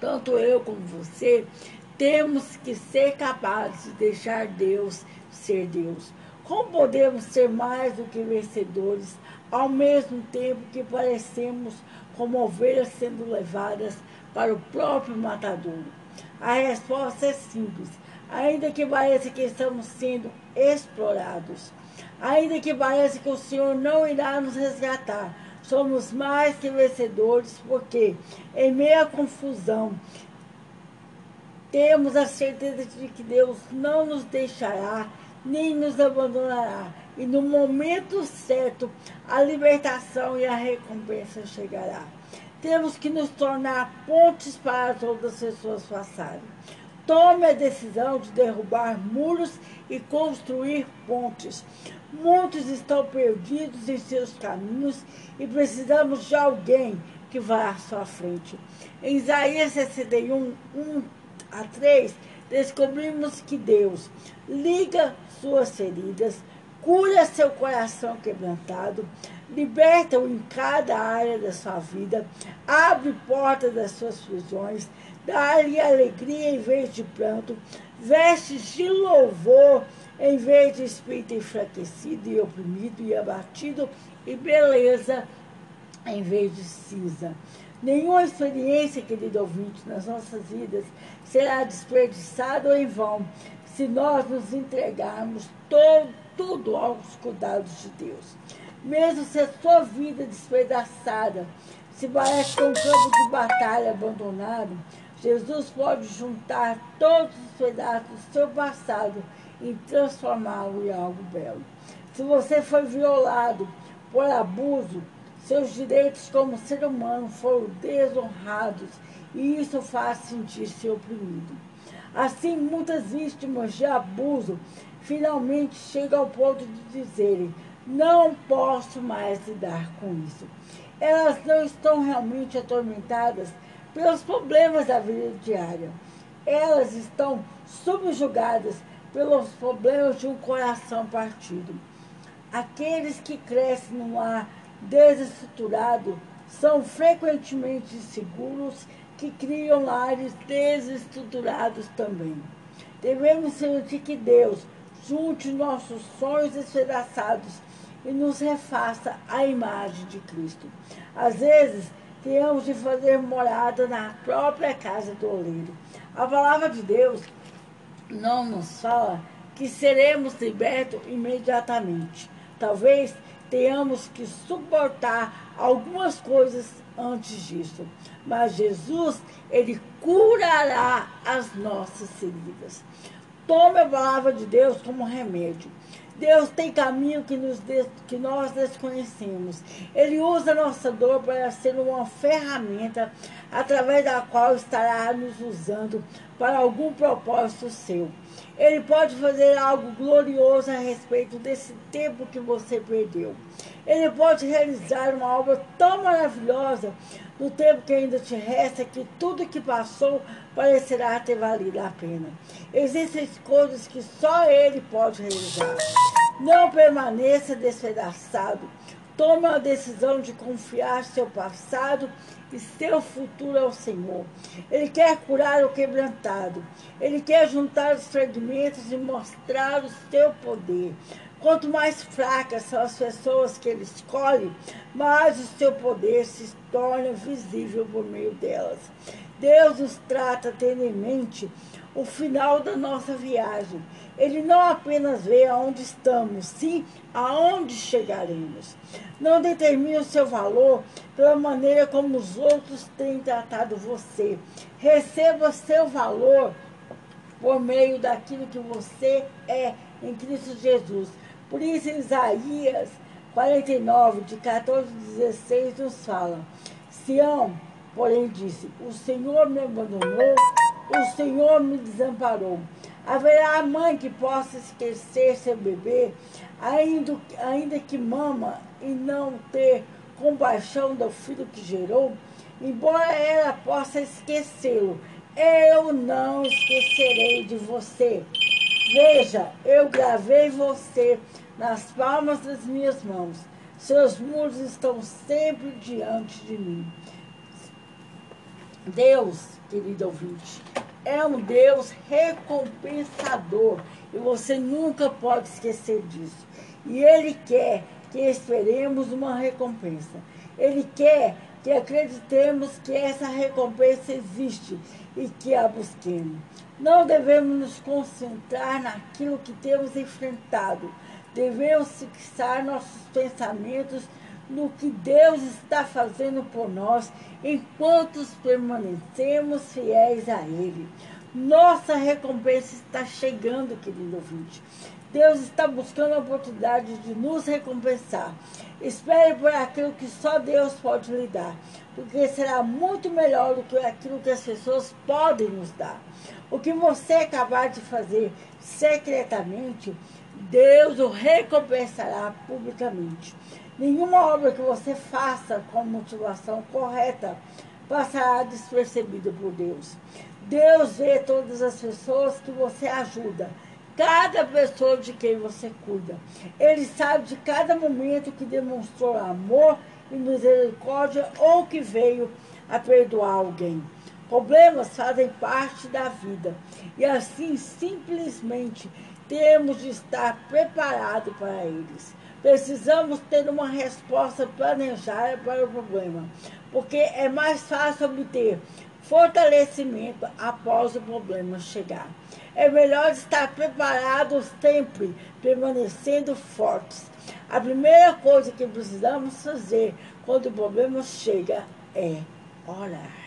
[SPEAKER 2] tanto eu como você temos que ser capazes de deixar Deus ser Deus. Como podemos ser mais do que vencedores ao mesmo tempo que parecemos como ovelhas sendo levadas para o próprio matadouro? A resposta é simples. Ainda que pareça que estamos sendo explorados, ainda que pareça que o Senhor não irá nos resgatar, somos mais que vencedores, porque em meio à confusão, temos a certeza de que Deus não nos deixará nem nos abandonará. E no momento certo, a libertação e a recompensa chegará. Temos que nos tornar pontes para as outras pessoas passarem. Tome a decisão de derrubar muros e construir pontes. Muitos estão perdidos em seus caminhos e precisamos de alguém que vá à sua frente. Em Isaías 61, 1 a 3, descobrimos que Deus liga suas feridas, cura seu coração quebrantado, liberta-o em cada área da sua vida, abre portas das suas prisões, dá-lhe alegria em vez de pranto, vestes de louvor em vez de espírito enfraquecido e oprimido e abatido, e beleza em vez de cinza. Nenhuma experiência, querido ouvinte, nas nossas vidas será desperdiçada ou em vão se nós nos entregarmos todo, tudo aos cuidados de Deus. Mesmo se a sua vida despedaçada se parece com um campo de batalha abandonado, Jesus pode juntar todos os pedaços do seu passado e transformá-lo em algo belo. Se você foi violado por abuso, seus direitos como ser humano foram desonrados e isso faz sentir-se oprimido. Assim, muitas vítimas de abuso finalmente chegam ao ponto de dizerem: não posso mais lidar com isso. Elas não estão realmente atormentadas pelos problemas da vida diária. Elas estão subjugadas pelos problemas de um coração partido. Aqueles que crescem num lar desestruturado são frequentemente inseguros que criam lares desestruturados também. Devemos sentir que Deus junte nossos sonhos despedaçados e nos refaça a imagem de Cristo. Às vezes, temos de fazer morada na própria casa do oleiro. A palavra de Deus não nos fala que seremos libertos imediatamente. Talvez tenhamos que suportar algumas coisas antes disso. Mas Jesus, ele curará as nossas feridas. Tome a palavra de Deus como remédio. Deus tem caminho que, nos des, que nós desconhecemos. Ele usa nossa dor para ser uma ferramenta através da qual estará nos usando para algum propósito seu. Ele pode fazer algo glorioso a respeito desse tempo que você perdeu. Ele pode realizar uma obra tão maravilhosa no tempo que ainda te resta que tudo que passou parecerá ter valido a pena. Existem coisas que só Ele pode realizar. Não permaneça despedaçado. Tome a decisão de confiar seu passado e seu futuro ao Senhor. Ele quer curar o quebrantado. Ele quer juntar os fragmentos e mostrar o seu poder. Quanto mais fracas são as pessoas que ele escolhe, mais o seu poder se torna visível por meio delas. Deus nos trata tendo em mente o final da nossa viagem. Ele não apenas vê aonde estamos, sim aonde chegaremos. Não determine o seu valor pela maneira como os outros têm tratado você. Receba seu valor por meio daquilo que você é em Cristo Jesus. Por isso, Isaías 49, de 14 a 16, nos fala: Sião, porém, disse: O Senhor me abandonou, o Senhor me desamparou. Haverá mãe que possa esquecer seu bebê, ainda, ainda que mama, e não ter compaixão do filho que gerou? Embora ela possa esquecê-lo, eu não esquecerei de você. Veja, eu gravei você nas palmas das minhas mãos. Seus muros estão sempre diante de mim. Deus, querido ouvinte, é um Deus recompensador e você nunca pode esquecer disso. E Ele quer que esperemos uma recompensa. Ele quer que acreditemos que essa recompensa existe e que a busquemos. Não devemos nos concentrar naquilo que temos enfrentado, devemos fixar nossos pensamentos no que Deus está fazendo por nós enquanto permanecemos fiéis a Ele. Nossa recompensa está chegando, querido ouvinte. Deus está buscando a oportunidade de nos recompensar. Espere por aquilo que só Deus pode lhe dar, porque será muito melhor do que aquilo que as pessoas podem nos dar. O que você acabar de fazer secretamente, Deus o recompensará publicamente. Nenhuma obra que você faça com motivação correta passará despercebida por Deus. Deus vê todas as pessoas que você ajuda, cada pessoa de quem você cuida. Ele sabe de cada momento que demonstrou amor e misericórdia ou que veio a perdoar alguém. Problemas fazem parte da vida e assim simplesmente temos de estar preparados para eles. Precisamos ter uma resposta planejada para o problema, porque é mais fácil obter fortalecimento após o problema chegar. É melhor estar preparados sempre, permanecendo fortes. A primeira coisa que precisamos fazer quando o problema chega é orar.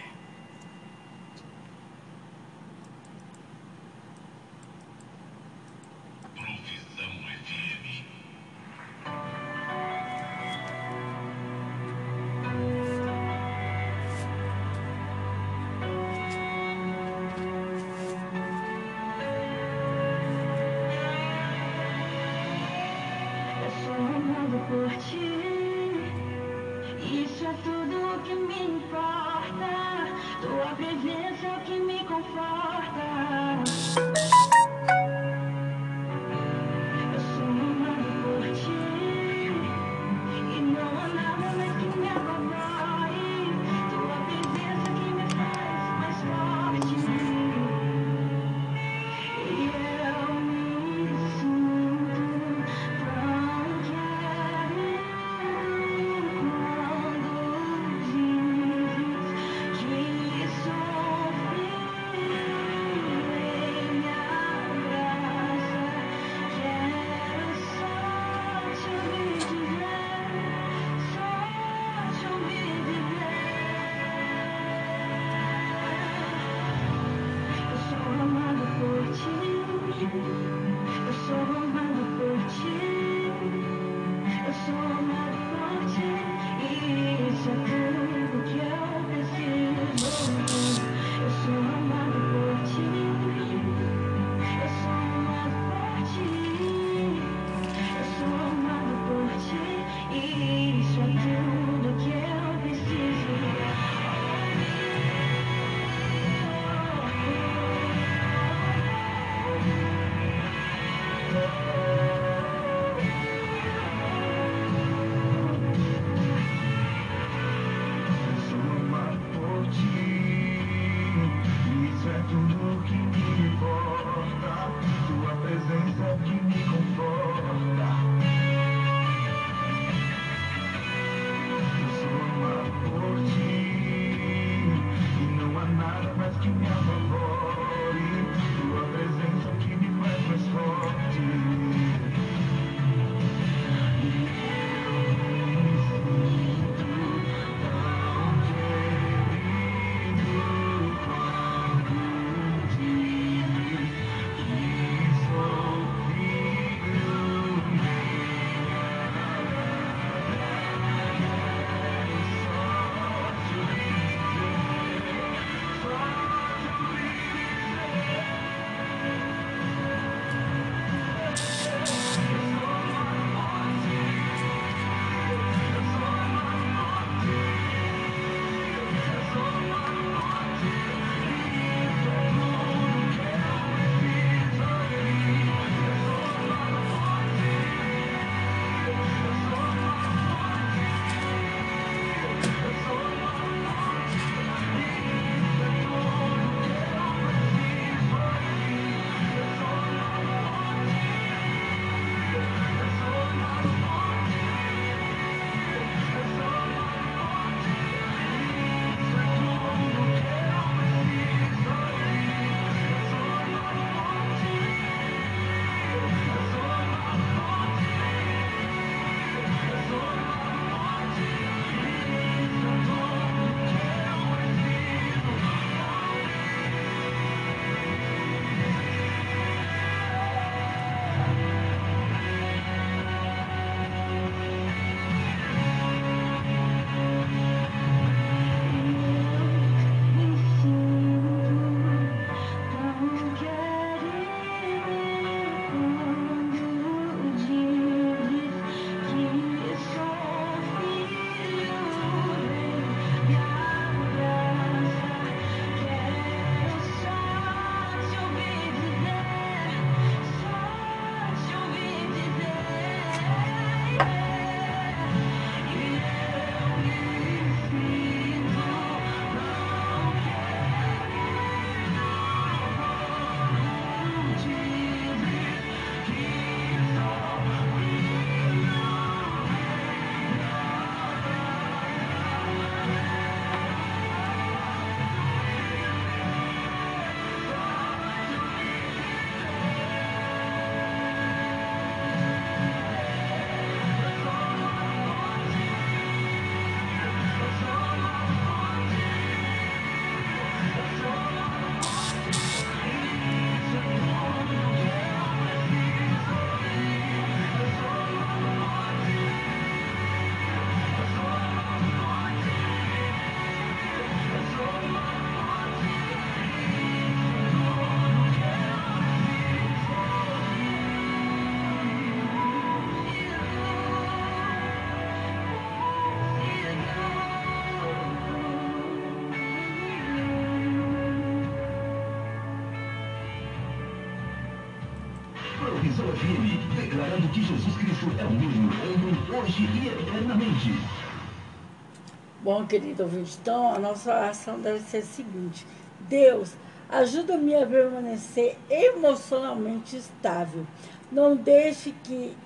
[SPEAKER 2] Bom, querido ouvinte, então a nossa oração deve ser a seguinte: Deus, ajuda-me a permanecer emocionalmente estável. Não deixe que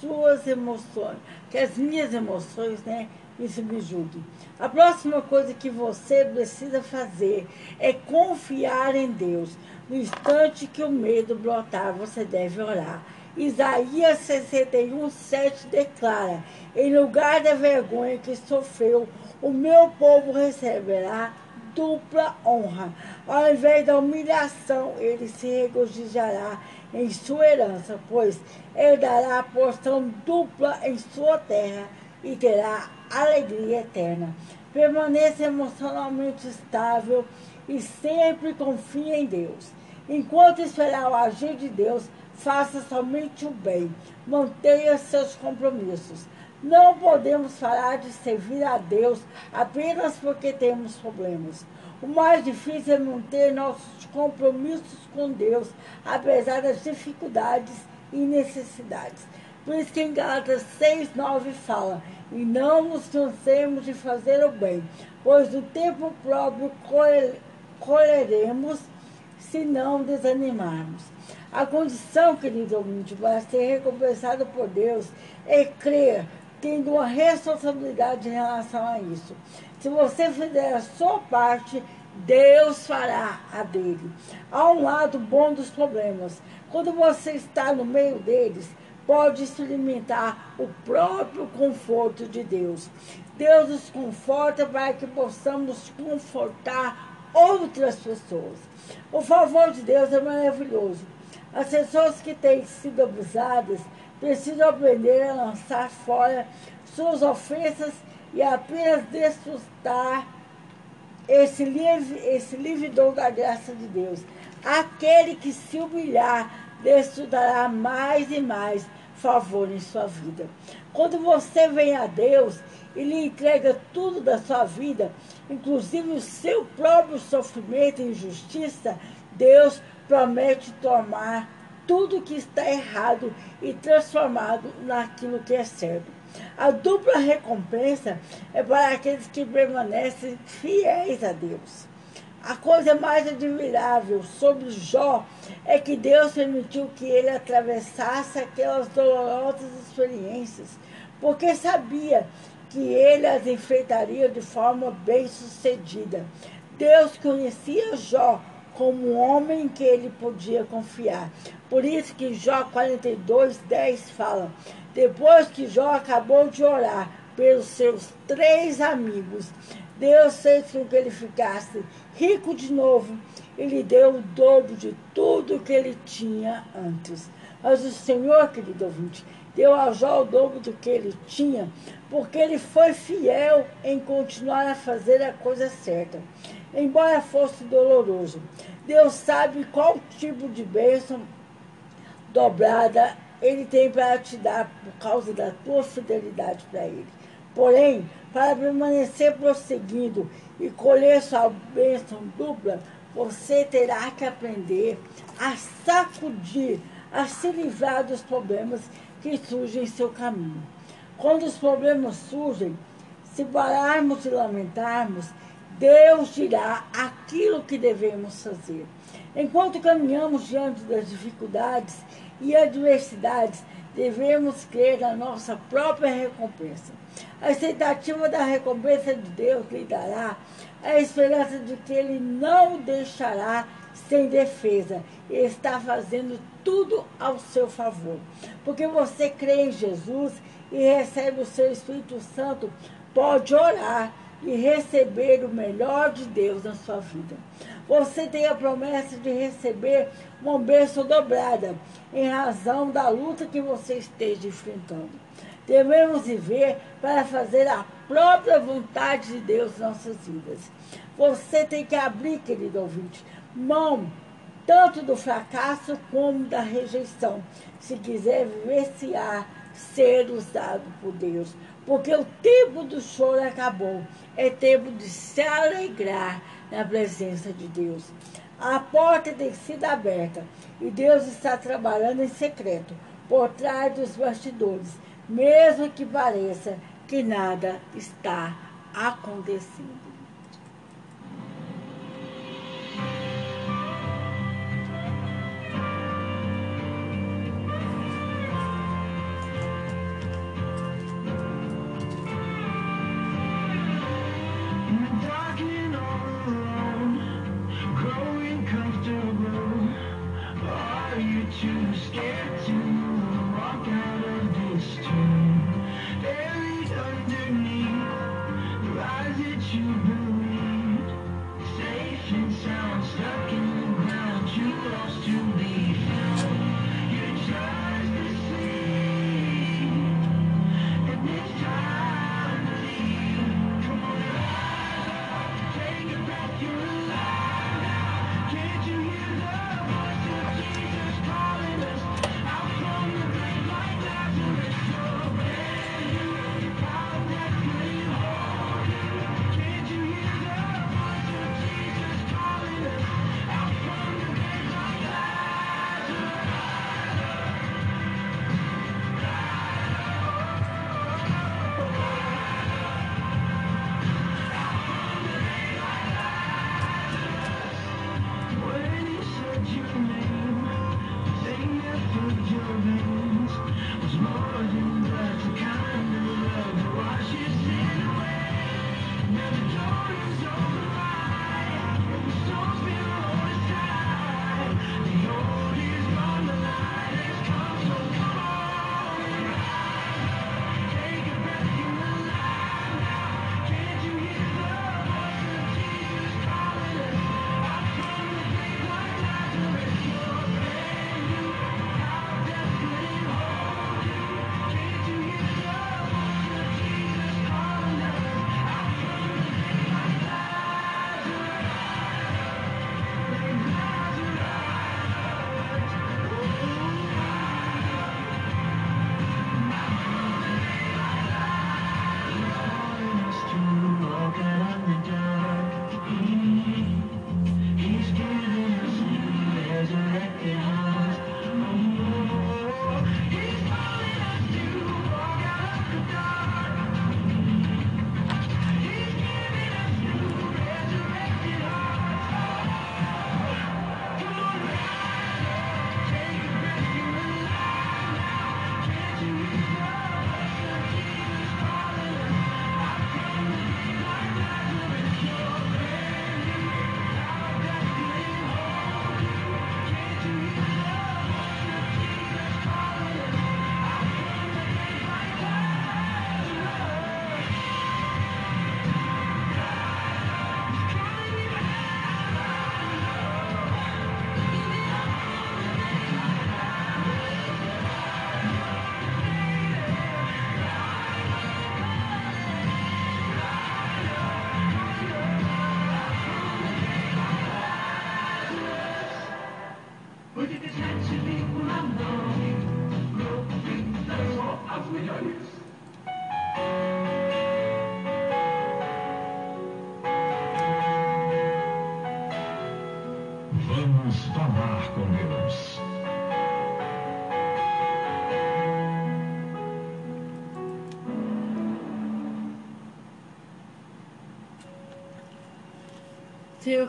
[SPEAKER 2] suas emoções, que as minhas emoções, né, me julguem. A próxima coisa que você precisa fazer é confiar em Deus. No instante que o medo brotar, você deve orar. Isaías 61, 7 declara: Em lugar da vergonha que sofreu, o meu povo receberá dupla honra. Ao invés da humilhação, ele se regozijará em sua herança, pois ele dará a porção dupla em sua terra e terá alegria eterna. Permaneça emocionalmente estável e sempre confie em Deus. Enquanto esperar o agir de Deus, faça somente o bem. Mantenha seus compromissos. Não podemos parar de servir a Deus apenas porque temos problemas. O mais difícil é manter nossos compromissos com Deus, apesar das dificuldades e necessidades. Por isso que em Gálatas 6, 9 fala, e não nos cansemos de fazer o bem, pois no tempo próprio colheremos se não desanimarmos. A condição, querido ouvinte, para ser recompensado por Deus é crer, tendo uma responsabilidade em relação a isso. Se você fizer a sua parte, Deus fará a dele. Há um lado bom dos problemas. Quando você está no meio deles, pode experimentar o próprio conforto de Deus. Deus nos conforta para que possamos confortar outras pessoas. O favor de Deus é maravilhoso. As pessoas que têm sido abusadas precisam aprender a lançar fora suas ofensas e apenas desfrutar esse livre, esse livre dom da graça de Deus. Aquele que se humilhar desfrutará mais e mais favor em sua vida. Quando você vem a Deus e lhe entrega tudo da sua vida, inclusive o seu próprio sofrimento e injustiça, Deus promete tomar tudo que está errado e transformado naquilo que é certo. A dupla recompensa é para aqueles que permanecem fiéis a Deus. A coisa mais admirável sobre Jó é que Deus permitiu que ele atravessasse aquelas dolorosas experiências, porque sabia que ele as enfrentaria de forma bem sucedida. Deus conhecia Jó como um homem que ele podia confiar. Por isso que Jó 42, 10 fala: depois que Jó acabou de orar pelos seus três amigos, Deus fez com que ele ficasse rico de novo e lhe deu o dobro de tudo que ele tinha antes. Mas o Senhor, querido ouvinte, deu a Jó o dobro do que ele tinha, porque ele foi fiel em continuar a fazer a coisa certa. Embora fosse doloroso, Deus sabe qual tipo de bênção dobrada ele tem para te dar por causa da tua fidelidade para ele. Porém, para permanecer prosseguindo e colher sua bênção dupla, você terá que aprender a sacudir, a se livrar dos problemas que surgem em seu caminho. Quando os problemas surgem, se pararmos e lamentarmos, Deus dirá aquilo que devemos fazer. Enquanto caminhamos diante das dificuldades e adversidades, devemos crer na nossa própria recompensa. A expectativa da recompensa de Deus lhe dará a esperança de que Ele não o deixará sem defesa. Ele está fazendo tudo ao seu favor. Porque você crê em Jesus e recebe o seu Espírito Santo, pode orar e receber o melhor de Deus na sua vida. Você tem a promessa de receber uma bênção dobrada em razão da luta que você esteja enfrentando. Devemos viver para fazer a própria vontade de Deus em nossas vidas. Você tem que abrir, querido ouvinte, mão tanto do fracasso como da rejeição, se quiser vivenciar ser usado por Deus. Porque o tempo do choro acabou. É tempo de se alegrar na presença de Deus.
[SPEAKER 4] A porta tem sido aberta e Deus está trabalhando em secreto, por trás dos bastidores, mesmo que pareça que nada está acontecendo.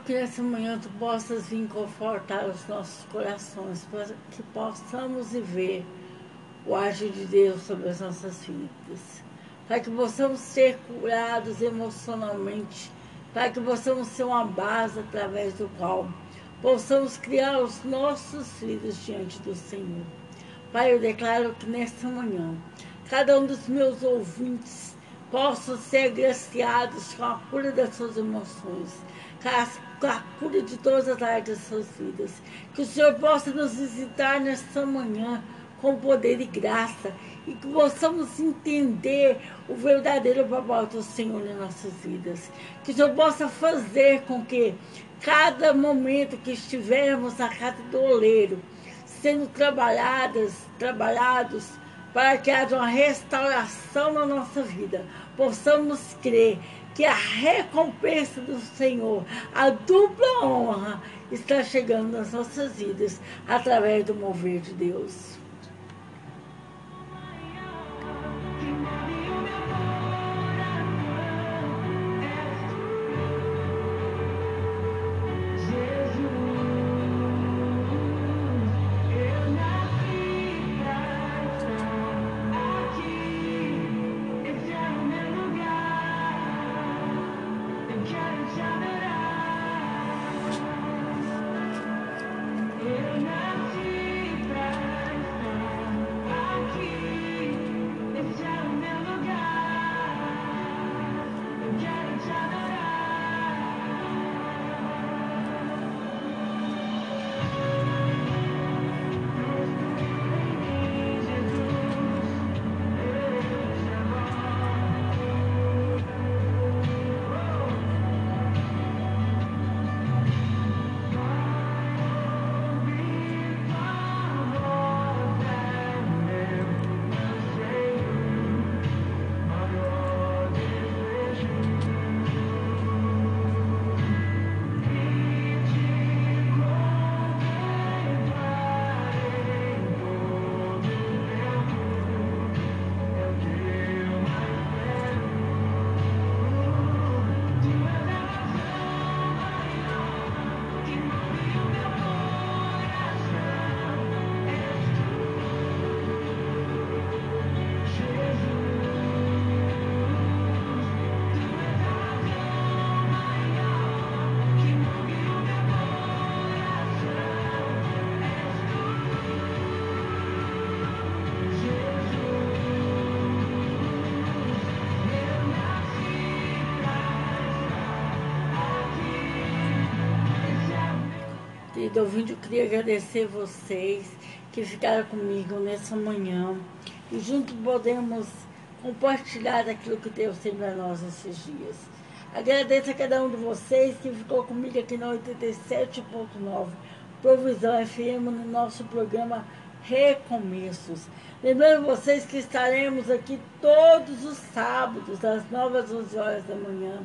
[SPEAKER 4] Que nessa manhã tu possas vir confortar os nossos corações, para que possamos viver o agir de Deus sobre as nossas vidas. Para que possamos ser curados emocionalmente, para que possamos ser uma base através do qual possamos criar os nossos filhos diante do Senhor. Pai, eu declaro que nesta manhã, cada um dos meus ouvintes possam ser agraciados com a cura das suas emoções, a, cura de todas as áreas das suas vidas. Que o Senhor possa nos visitar nesta manhã com poder e graça e que possamos entender o verdadeiro propósito do Senhor em nossas vidas. Que o Senhor possa fazer com que cada momento que estivermos na casa do oleiro, sendo trabalhadas, trabalhados, para que haja uma restauração na nossa vida, possamos crer que a recompensa do Senhor, a dupla honra
[SPEAKER 2] está chegando nas nossas vidas através do mover de Deus. Querido ouvinte, eu queria agradecer vocês que ficaram comigo nessa manhã e juntos podemos compartilhar aquilo que Deus tem para nós nesses dias. Agradeço a cada um de vocês que ficou comigo aqui no 87.9 Provisão FM no nosso programa Recomeços. Lembrando vocês que estaremos aqui todos os sábados, das 9 às 11 horas da manhã.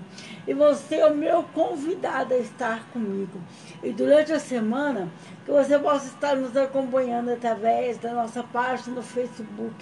[SPEAKER 2] E você é o meu convidado a estar comigo. E durante a semana, que você possa estar nos acompanhando através da nossa página no Facebook.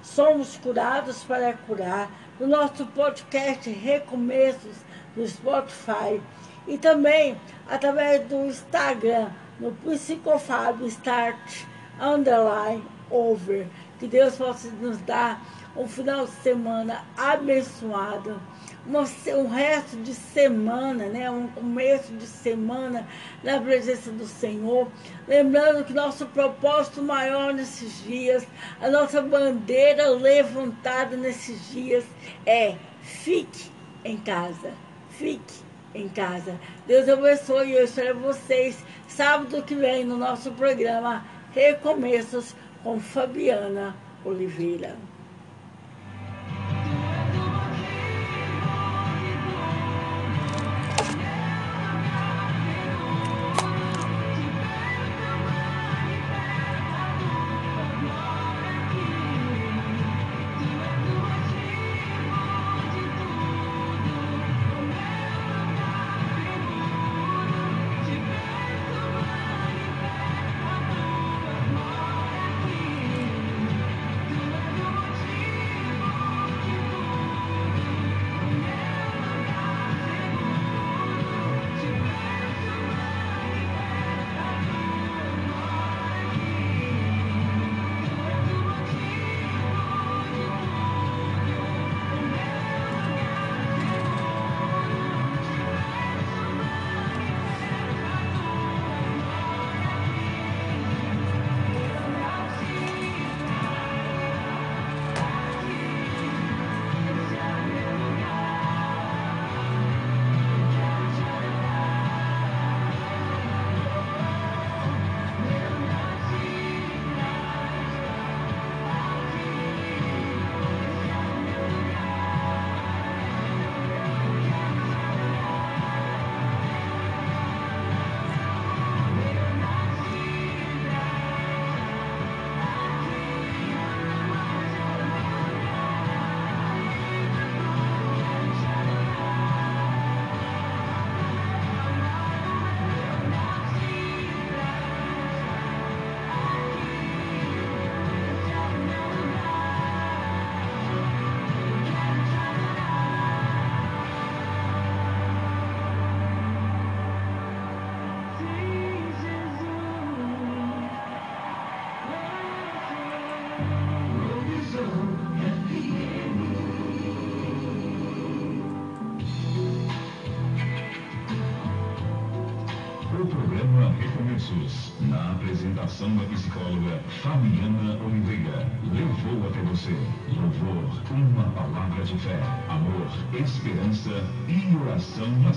[SPEAKER 2] Somos curados para curar. No nosso podcast Recomeços no Spotify. E também através do Instagram, no Psicofábio Start Underline Over. Que Deus possa nos dar um final de semana abençoado, um resto de semana, né? um começo de semana na presença do Senhor. Lembrando que nosso propósito maior nesses dias, a nossa bandeira levantada nesses dias é fique em casa, fique em casa. Deus abençoe e eu espero vocês sábado que vem no nosso programa Recomeços com Fabiana Oliveira.
[SPEAKER 3] Você. Louvor, uma palavra de fé, amor, esperança e oração a